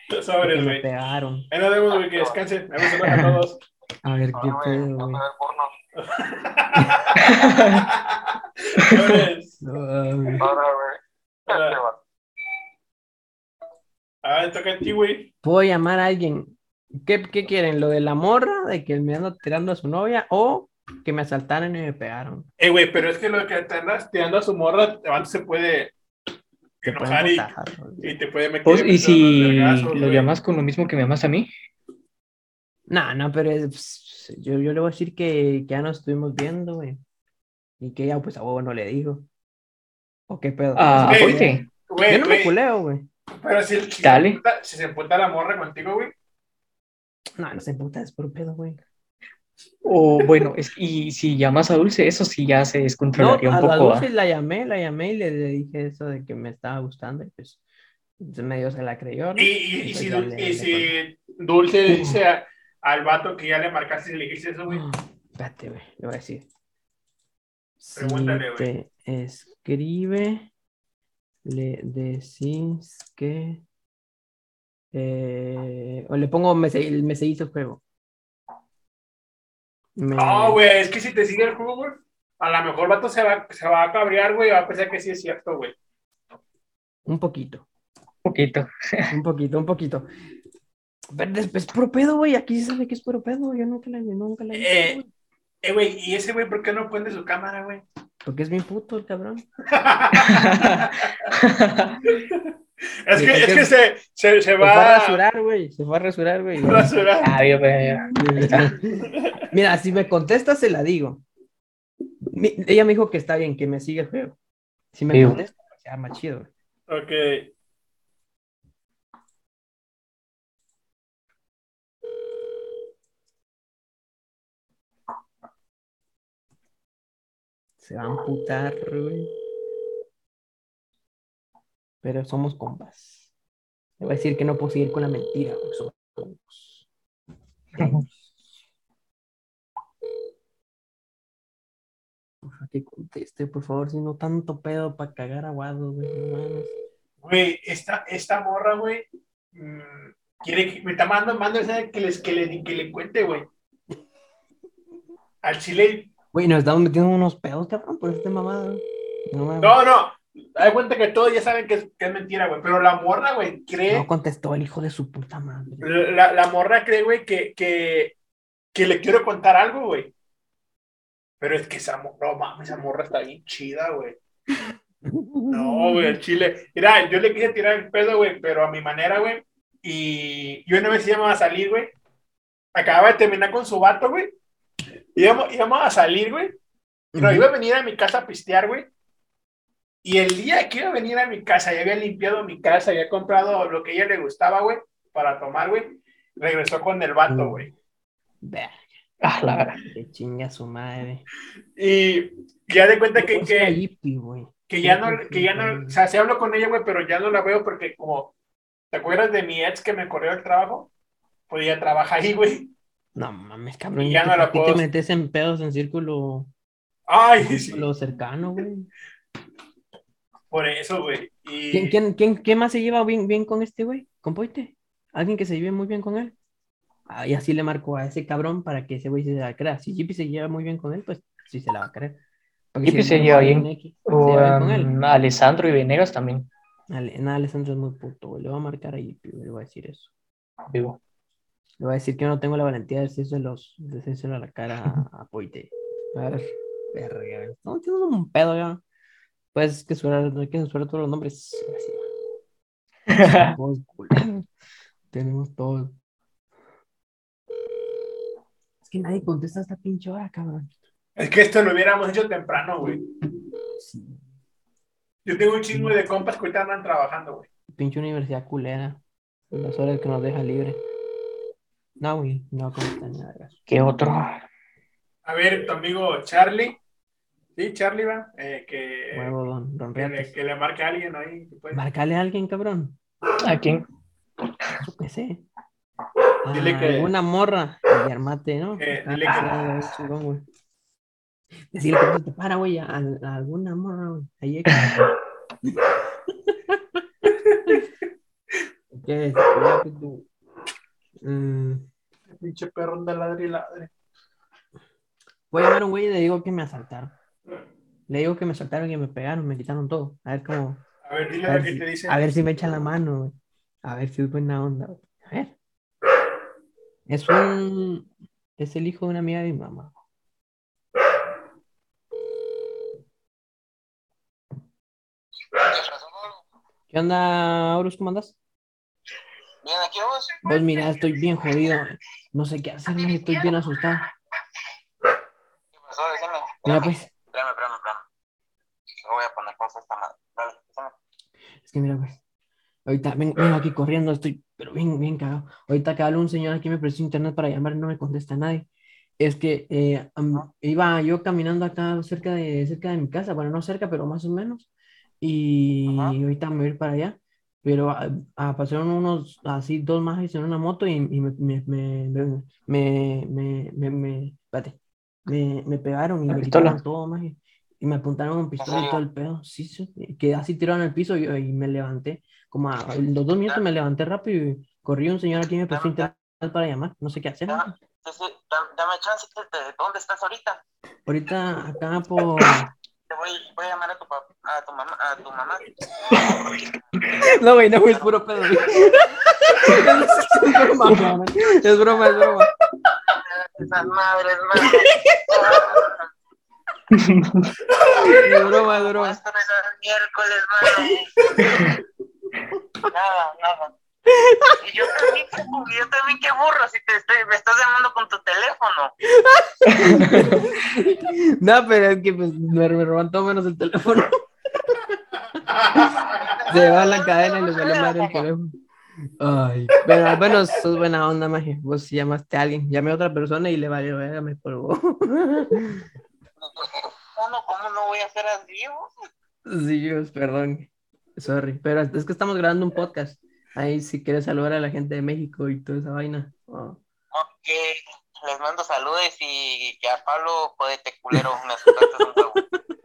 [SPEAKER 5] güey.
[SPEAKER 2] me pegaron.
[SPEAKER 1] Ahí nos vemos, güey, que descansen. Me gusta a todos.
[SPEAKER 2] A ver qué
[SPEAKER 5] Ah, güey,
[SPEAKER 2] pedo,
[SPEAKER 5] vamos
[SPEAKER 2] güey.
[SPEAKER 5] a ver porno.
[SPEAKER 1] Sobres.
[SPEAKER 2] No, güey.
[SPEAKER 5] Ahora, güey. Vato.
[SPEAKER 1] A ver, toca a ti, güey.
[SPEAKER 2] Puedo llamar a alguien. ¿Qué, ¿Qué quieren? ¿Lo de la morra? ¿De que me ando tirando a su novia? ¿O que me asaltaron y me pegaron?
[SPEAKER 1] Eh, güey, pero es que lo que te andas tirando a su morra, antes se puede
[SPEAKER 2] Te
[SPEAKER 1] enojar y, te puede meter.
[SPEAKER 9] Pues, ¿Y si lo llamas con lo mismo que me llamas a mí?
[SPEAKER 2] No, no, pero es- pues, yo, yo le voy a decir que, que ya nos estuvimos viendo, güey. Y que ya, pues, a huevo no le digo. ¿O qué pedo?
[SPEAKER 9] Ah.
[SPEAKER 1] Güey,
[SPEAKER 2] Yo no me culeo, güey.
[SPEAKER 1] Pero si, si,
[SPEAKER 9] Dale.
[SPEAKER 1] Se emputa, si se emputa la morra contigo, güey.
[SPEAKER 2] No, no se puta, es por pedo, güey.
[SPEAKER 9] O bueno, es, y si llamas a Dulce, eso sí ya se
[SPEAKER 2] No,
[SPEAKER 9] descontrolaría
[SPEAKER 2] a
[SPEAKER 9] un poco.
[SPEAKER 2] Dulce
[SPEAKER 9] ¿ah?
[SPEAKER 2] la llamé, la llamé y le, le dije eso de que me estaba gustando y pues medio se la creyó, ¿no?
[SPEAKER 1] Y, y, y
[SPEAKER 2] pues
[SPEAKER 1] si,
[SPEAKER 2] le-
[SPEAKER 1] y
[SPEAKER 2] le
[SPEAKER 1] si Dulce le dice a- al vato que ya le marcaste y le dijiste eso, güey.
[SPEAKER 2] Espérate, güey, le voy a decir.
[SPEAKER 1] Pregúntale,
[SPEAKER 2] si
[SPEAKER 1] güey.
[SPEAKER 2] te escribe, le decís que. eh, o le pongo el me seguís el juego. Me-
[SPEAKER 1] No, güey, es que si te sigue el juego, güey, a lo mejor el vato se va, se va a cabrear, güey, va a pensar que sí es cierto, güey.
[SPEAKER 2] Un poquito,
[SPEAKER 9] poquito.
[SPEAKER 2] un poquito, un poquito. Pero es, es puro pedo, güey. Aquí se sabe que es puro pedo. Yo nunca la, nunca la he visto,
[SPEAKER 1] Eh,
[SPEAKER 2] güey.
[SPEAKER 1] Eh, ¿y ese güey por qué no prende su cámara, güey?
[SPEAKER 2] Porque es bien puto el cabrón.
[SPEAKER 1] es que, es que se, se, se
[SPEAKER 2] Se fue
[SPEAKER 1] va
[SPEAKER 2] a rasurar, güey. Se fue a rasurar, güey.
[SPEAKER 1] rasurar.
[SPEAKER 9] Ah, yo, pues,
[SPEAKER 2] Mira, si me contesta, se la digo. Mi- ella me dijo que está bien, que me sigue el juego. Si me
[SPEAKER 9] Sí.
[SPEAKER 2] contesta, pues ya más chido. güey.
[SPEAKER 1] Ok.
[SPEAKER 2] Se va a amputar, güey. Pero somos compas. Le voy a decir que no puedo seguir con la mentira, güey. Somos compas. Que conteste, por favor, si no tanto pedo para cagar aguado, güey.
[SPEAKER 1] Güey, esta, esta morra, güey, mm, quiere que, me está mandando, mando que, les, que, le, que le cuente, güey. Al chile,
[SPEAKER 2] Güey, nos estamos metiendo unos pedos, cabrón, por este mamada. No mames.
[SPEAKER 1] no, no, da cuenta que todos ya saben que es, que es mentira, güey, pero la morra, güey, cree,
[SPEAKER 2] No contestó el hijo de su puta madre.
[SPEAKER 1] la, la morra cree, güey, que, que, que le quiero contar algo, güey. Pero es que esa morra, no mames, esa morra está bien chida, güey. No, güey, el chile. Mira, yo le quise tirar el pedo, güey, pero a mi manera, güey. Y yo una vez íbamos a salir, güey. Acababa de terminar con su vato, güey. Íbamos, íbamos a salir, güey. Pero
[SPEAKER 2] Ujú.
[SPEAKER 1] iba a venir a mi casa a pistear, güey. Y el día que iba a venir a mi casa, ya había limpiado mi casa, había comprado lo que a ella le gustaba, güey, para tomar, güey. Regresó con el vato,
[SPEAKER 2] Mm.
[SPEAKER 1] güey.
[SPEAKER 9] Ah, la verdad.
[SPEAKER 2] que chinga su madre.
[SPEAKER 1] Y ya de cuenta que,
[SPEAKER 2] ¿Cómo se llama
[SPEAKER 1] que,
[SPEAKER 2] güey?
[SPEAKER 1] que ya no, que ya no, o sea, sí hablo con ella, güey, pero ya no la veo porque como, ¿te acuerdas de mi ex que me corrió el trabajo? Pues ella trabaja ahí, güey.
[SPEAKER 2] No mames, cabrón.
[SPEAKER 1] Y ya
[SPEAKER 2] ¿y
[SPEAKER 1] no la
[SPEAKER 2] ¿Por qué te
[SPEAKER 1] puedo-
[SPEAKER 2] metes en pedos en círculo,
[SPEAKER 1] Ay, sí,
[SPEAKER 2] círculo cercano, güey?
[SPEAKER 1] por eso, güey. Y
[SPEAKER 2] ¿Quién, quién, quién, quién más se lleva bien, bien con este güey? ¿Con Poite? ¿Alguien que se lleve muy bien con él? Ah, y así le marco a ese cabrón para que ese güey se la crea. Si Jippy se lleva muy bien con él, pues sí se la va a creer. Si
[SPEAKER 9] se lleva bien.
[SPEAKER 2] X, se
[SPEAKER 9] O
[SPEAKER 2] lleva bien con él.
[SPEAKER 9] um, Alessandro y Venegas también.
[SPEAKER 2] Ale- no, Alessandro es muy puto, güey. Le voy a marcar a Jippy. Le voy a decir eso.
[SPEAKER 9] Vivo.
[SPEAKER 2] Le voy a decir que no tengo la valentía de decírselo, de decírselo a la cara a, a Poite. A ver, verga. No, tengo un pedo ya. Pues es que suena, no hay que censurar todos los nombres. Tenemos todos. Es que nadie contesta esta pinche hora, cabrón.
[SPEAKER 1] es que esto lo hubiéramos hecho temprano, güey.
[SPEAKER 2] Sí.
[SPEAKER 1] Yo tengo un chingo de compas que ahorita andan trabajando, güey.
[SPEAKER 2] Pinche universidad culera. Las horas que nos deja libre. No, güey, no nada.
[SPEAKER 9] ¿Qué otro?
[SPEAKER 1] A ver, tu amigo Charlie. Sí, Charlie va. eh, que,
[SPEAKER 2] Huevo, don, don
[SPEAKER 1] que, le, que le marque a alguien ahí. que puede.
[SPEAKER 2] Márcale a alguien, cabrón.
[SPEAKER 9] ¿A quién?
[SPEAKER 2] Yo qué sé.
[SPEAKER 1] Dile
[SPEAKER 2] Ah,
[SPEAKER 1] que-
[SPEAKER 2] Alguna morra. Y armate, ¿no?
[SPEAKER 1] Eh,
[SPEAKER 2] Ah,
[SPEAKER 1] dile que-
[SPEAKER 2] ah, chingón, güey. Decirle que no te para, güey, a, a alguna morra, güey. Ahí hay que- ¿Qué es? Que Mm,
[SPEAKER 1] Pinche perro anda ladre y ladre.
[SPEAKER 2] Voy a llamar a un güey y le digo que me asaltaron. Le digo que me asaltaron y me pegaron, me quitaron todo. A ver cómo.
[SPEAKER 1] A ver, dile
[SPEAKER 2] A ver, si,
[SPEAKER 1] te dice.
[SPEAKER 2] a ver si me echan la mano, güey. A ver si es buena onda, güey. A ver. Es un. Es el hijo de una amiga de mi mamá. ¿Qué onda, Aurus? ¿Cómo andas?
[SPEAKER 5] Bien, aquí vamos.
[SPEAKER 2] Pues mira, estoy bien jodido. No sé qué hacer, estoy bien asustado.
[SPEAKER 5] ¿Qué pasó? Déjame.
[SPEAKER 2] Mira, pues,
[SPEAKER 5] Espérame, espérame, espérame. No voy a poner pausa esta madre. Dale, déjame.
[SPEAKER 2] es que mira, pues. Ahorita ven- vengo aquí corriendo, estoy, pero bien, bien cagado. Ahorita habla un señor aquí me prestó internet para llamar no me contesta nadie. Es que eh, iba yo caminando acá cerca de, cerca de mi casa, bueno, no cerca, pero más o menos. Y
[SPEAKER 5] Ajá.
[SPEAKER 2] ahorita me voy a ir para allá. Pero a, a- pasaron unos, así, dos más en una moto y, y me, me, me, me, me, me, me- me- espérate. me, me pegaron y
[SPEAKER 9] ¿La
[SPEAKER 2] me
[SPEAKER 9] pistola?
[SPEAKER 2] quitaron todo, maje. Y me apuntaron con pistola y todo el pedo. Sí, Quedé así tirado en el piso y, y me levanté. Como a los dos minutos me levanté rápido y corrí un señor aquí y me prestó internet para llamar. No sé qué hacer. maje.
[SPEAKER 6] Entonces, da- dame chance, de, de- ¿dónde estás ahorita?
[SPEAKER 2] Ahorita acá por...
[SPEAKER 6] Voy, voy a llamar a tu, a tu mamá. A tu mamá.
[SPEAKER 2] No, güey, no, güey, es puro pedo. güey. Es broma, es broma, es broma.
[SPEAKER 6] Esas madres, mano.
[SPEAKER 2] Es broma, es broma.
[SPEAKER 6] Miércoles, mano. Nada, nada. Y yo también, yo también qué burro si te estoy, me estás llamando con tu teléfono.
[SPEAKER 2] No, pero es que pues, me, me roban todo menos el teléfono. Se va la cadena y les vale madre el teléfono. Ay, pero al menos sos buena onda, maje. Vos llamaste a alguien, llamé a otra persona y le valió, me colgó.
[SPEAKER 6] Uno, ¿cómo no voy a ser así? vos?
[SPEAKER 2] Sí, Dios, perdón. Sorry, pero es que estamos grabando un podcast. Ahí si quieres saludar a la gente de México y toda esa vaina. Oh.
[SPEAKER 6] Ok, les mando saludos y que a Pablo, jodete culero, me asustaste un huevo.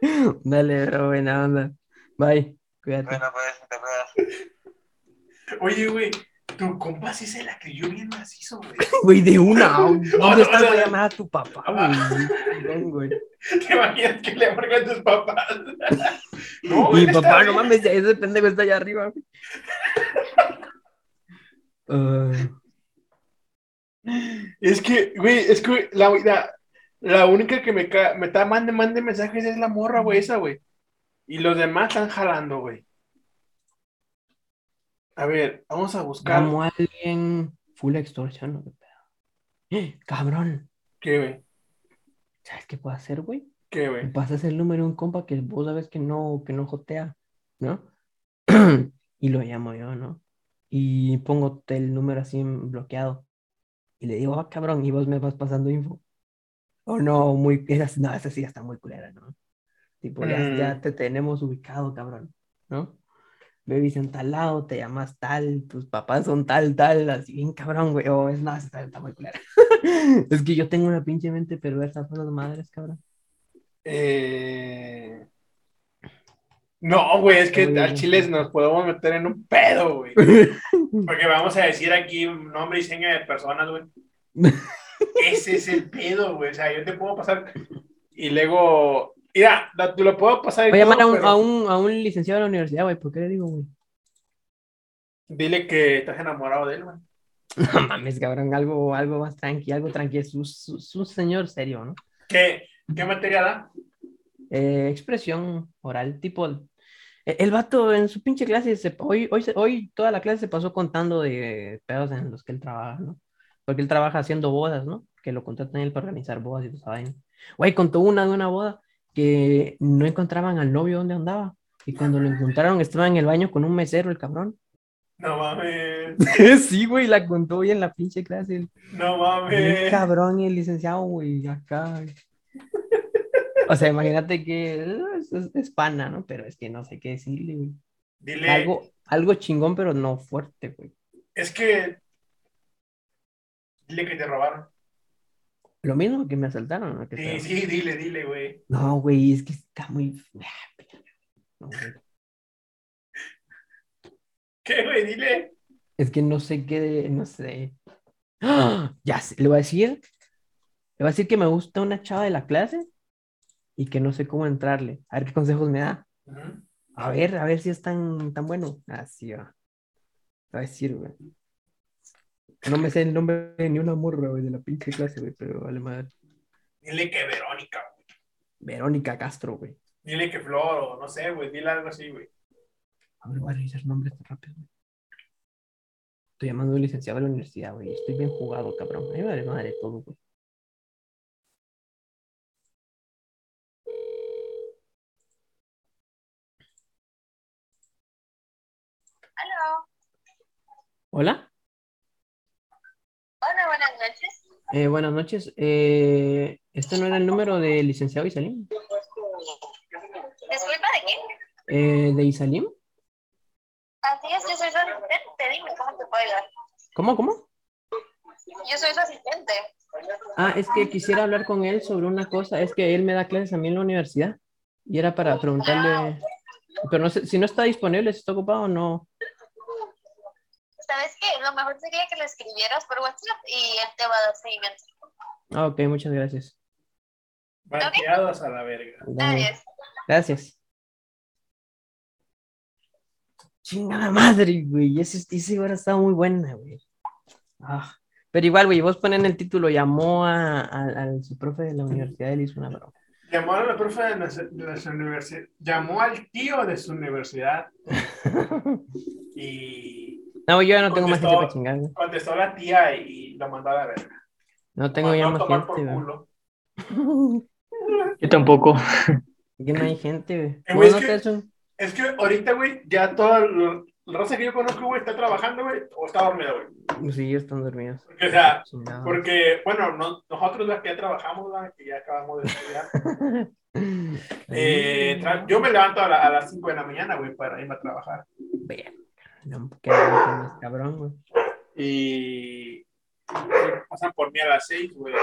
[SPEAKER 2] Dale, bro, buena onda. Bye, cuídate.
[SPEAKER 6] Bueno, pues, te cuidas.
[SPEAKER 1] Oye, güey, tu compa sí se la creyó bien macizo, güey.
[SPEAKER 2] Güey, de una. ¿Dónde
[SPEAKER 1] no,
[SPEAKER 2] estás?
[SPEAKER 1] no,
[SPEAKER 2] Voy a
[SPEAKER 1] no.
[SPEAKER 2] llamar a tu papá, güey. Perdón, güey.
[SPEAKER 1] ¿Te imaginas que le marcan tus papás? No,
[SPEAKER 2] Mi papá,
[SPEAKER 1] está
[SPEAKER 2] no mames, ese pendejo está allá arriba. güey. Ay,
[SPEAKER 1] Es que, güey, es que la, la, la única que me, me está mande, mande mensajes es la morra, güey, esa, güey. Y los demás están jalando, güey. A ver, vamos a buscar.
[SPEAKER 2] A alguien full extorsión. ¿no? ¿Qué? Cabrón,
[SPEAKER 1] ¿Qué, güey?
[SPEAKER 2] ¿sabes qué puedo hacer, güey?
[SPEAKER 1] ¿Qué,
[SPEAKER 2] Me
[SPEAKER 1] güey?
[SPEAKER 2] pasas el número de un compa que vos sabes que no, que no jotea, ¿no? Y lo llamo yo, ¿no? Y pongo el número así bloqueado. Y le digo, ah, cabrón, y vos me vas pasando info. O no, muy, esa, no, esa sí está muy culera, ¿no? Tipo, ya,
[SPEAKER 1] Mm.
[SPEAKER 2] ya te tenemos ubicado, cabrón, ¿no? Bebis en tal lado, te llamas tal, tus papás son tal, tal, así bien cabrón, güey. O es nada, está, está muy culera. Es que yo tengo una pinche mente perversa por las madres, cabrón.
[SPEAKER 1] Eh... No, güey, es que al
[SPEAKER 2] bien.
[SPEAKER 1] chile nos podemos meter en un pedo, güey. Porque vamos a decir aquí nombre y seña de personas, güey. Ese es el pedo, güey. O sea, yo te puedo pasar y luego. Mira, lo- lo puedo pasar
[SPEAKER 2] Voy a llamar a
[SPEAKER 1] todo,
[SPEAKER 2] un,
[SPEAKER 1] pero
[SPEAKER 2] a un, a un licenciado de la universidad, güey. ¿Por qué le digo, güey?
[SPEAKER 1] Dile que estás enamorado de él, güey.
[SPEAKER 2] No mames, cabrón, algo, algo más tranqui, algo tranqui. Es un, señor serio, ¿no?
[SPEAKER 1] ¿Qué, ¿Qué materia da?
[SPEAKER 2] Eh, expresión oral, tipo. El, el vato en su pinche clase, se, hoy, hoy, hoy toda la clase se pasó contando de pedos en los que él trabaja, ¿no? Porque él trabaja haciendo bodas, ¿no? Que lo contratan él para organizar bodas y toda esa vaina. Güey, contó una de una boda que no encontraban al novio donde andaba. Y cuando lo encontraron, estaba en el baño con un mesero, el cabrón.
[SPEAKER 1] No mames.
[SPEAKER 2] Sí, güey, la contó hoy en la pinche clase.
[SPEAKER 1] No mames.
[SPEAKER 2] cabrón y el licenciado, güey, acá. O sea, imagínate que es, es- es pana, ¿no? Pero es que no sé qué decirle, güey.
[SPEAKER 1] Dile.
[SPEAKER 2] Algo, algo chingón, pero no fuerte, güey.
[SPEAKER 1] Es que. Dile que te robaron.
[SPEAKER 2] Lo mismo que me asaltaron, ¿no? ¿Qué
[SPEAKER 1] Sí, sí, dile, dile, güey.
[SPEAKER 2] No, güey, es que está muy. ah, No.
[SPEAKER 1] ¿Qué, güey? Dile.
[SPEAKER 2] Es que no sé qué, no sé. ¡Ah! Ya sé, le voy a decir. Le voy a decir que me gusta una chava de la clase y que no sé cómo entrarle. A ver qué consejos me da. A ver, a ver si es tan, tan bueno. Así va. Va a decir, güey. No me sé el nombre de ni una morra, güey, de la pinche clase, güey, pero vale madre.
[SPEAKER 1] Dile que Verónica, güey.
[SPEAKER 2] Verónica Castro, güey.
[SPEAKER 1] Dile que Flor, o no sé, güey. Dile algo así, güey.
[SPEAKER 2] A ver, voy a revisar nombres tan rápido, güey. Estoy llamando a un licenciado de la universidad, güey. Estoy bien jugado, cabrón. A mí me vale madre todo, güey. Hola.
[SPEAKER 3] Hola, buenas noches.
[SPEAKER 2] Eh, buenas noches. Eh, ¿este no era el número de licenciado Isalim?
[SPEAKER 3] Disculpa, ¿de quién?
[SPEAKER 2] Eh, ¿de Isalim?
[SPEAKER 3] Así es, yo soy su asistente. Dime, ¿cómo te puedo ayudar?
[SPEAKER 2] ¿Cómo, cómo?
[SPEAKER 3] Yo soy su asistente.
[SPEAKER 2] Ah, es que quisiera hablar con él sobre una cosa. Es que él me da clases a mí en la universidad. Y era para preguntarle. Pero no sé, si no está disponible, si está ocupado o no.
[SPEAKER 3] ¿Sabes qué? Lo mejor sería que le escribieras por WhatsApp y él te va a dar seguimiento.
[SPEAKER 2] Ah, ok, muchas gracias.
[SPEAKER 1] Bateados a la verga.
[SPEAKER 3] Adiós.
[SPEAKER 2] Gracias. Chingada madre, güey. Ese, ese hora estaba muy buena, güey. Ah, Pero igual, güey, vos ponen el título, llamó a, a- al su profe de la universidad y le hizo una broma.
[SPEAKER 1] Llamó a la profe de, de su universidad. Llamó al tío de su universidad y
[SPEAKER 2] No, yo ya no tengo más gente para chingar, güey.
[SPEAKER 1] contestó la tía y lo mandó a la verga.
[SPEAKER 2] No tengo ya más
[SPEAKER 1] tomar
[SPEAKER 2] gente,
[SPEAKER 1] por
[SPEAKER 2] güey.
[SPEAKER 1] culo.
[SPEAKER 9] Yo tampoco.
[SPEAKER 2] Que no hay gente, güey.
[SPEAKER 1] Eh,
[SPEAKER 2] ¿Vos
[SPEAKER 1] güey, es
[SPEAKER 2] no
[SPEAKER 1] que- Es que ahorita, güey, ya todo el la raza que yo conozco, güey, está trabajando, güey, o está dormido, güey.
[SPEAKER 2] Sí, ellos están dormidos.
[SPEAKER 1] Porque, o sea, porque, bueno, no- nosotros los que ya trabajamos, ¿verdad? que ya acabamos de estudiar, eh, yo me levanto a, la- a las 5 de la mañana, güey, para irme a trabajar.
[SPEAKER 2] Verga, No, qué más cabrón, güey.
[SPEAKER 1] Y pasan por mí a las 6, güey.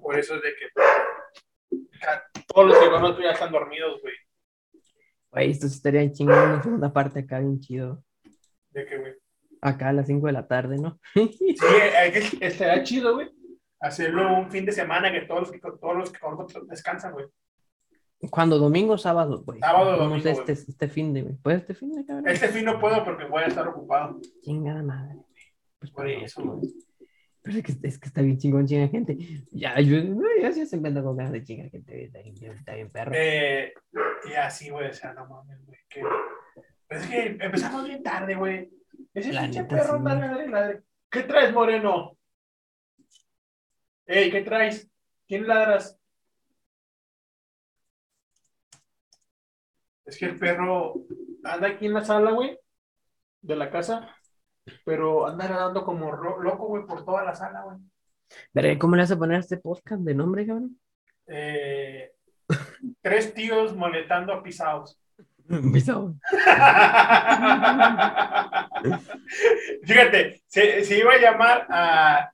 [SPEAKER 1] Por eso es de que todos los que conozco ya están dormidos, güey.
[SPEAKER 2] Güey, esto estaría chingón una segunda parte acá, bien chido.
[SPEAKER 1] De que, güey.
[SPEAKER 2] Acá a las 5 de la tarde, ¿no?
[SPEAKER 1] Sí, que estaría chido, güey. Hacerlo un fin de semana que todos los que, todos los que conozco descansan, güey.
[SPEAKER 2] ¿Cuándo? ¿Domingo o sábado, güey?
[SPEAKER 1] Sábado,
[SPEAKER 2] No
[SPEAKER 1] domingo,
[SPEAKER 2] sé, este, este fin de, güey. ¿Puedes este fin de, cabrón?
[SPEAKER 1] Este fin no puedo porque voy a estar ocupado.
[SPEAKER 2] Chingada madre. güey. Pues
[SPEAKER 1] Por eso,
[SPEAKER 2] güey. Pero es que, es que está bien chingón, chinga gente. Ya, yo, no, yo sí se invento con ganas de chingar gente. Está bien, está bien perro.
[SPEAKER 1] Eh, y así, güey, o sea, no mames, güey. Que... Es que empezamos bien tarde, güey. Ese pinche perro,
[SPEAKER 2] sí.
[SPEAKER 1] madre, madre, madre. ¿Qué traes, Moreno? Ey, ¿qué traes? ¿Quién ladras? Es que el perro anda aquí en la sala, güey, de la casa, pero anda nadando como loco, güey, por toda la sala, güey.
[SPEAKER 2] ¿cómo le vas a poner a este podcast de nombre, cabrón?
[SPEAKER 1] Eh, tres tíos molestando a pisados.
[SPEAKER 2] Pisado.
[SPEAKER 1] Fíjate, se, se iba a llamar a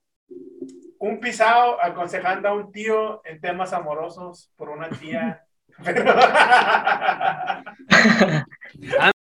[SPEAKER 1] un pisado aconsejando a un tío en temas amorosos por una tía. I'm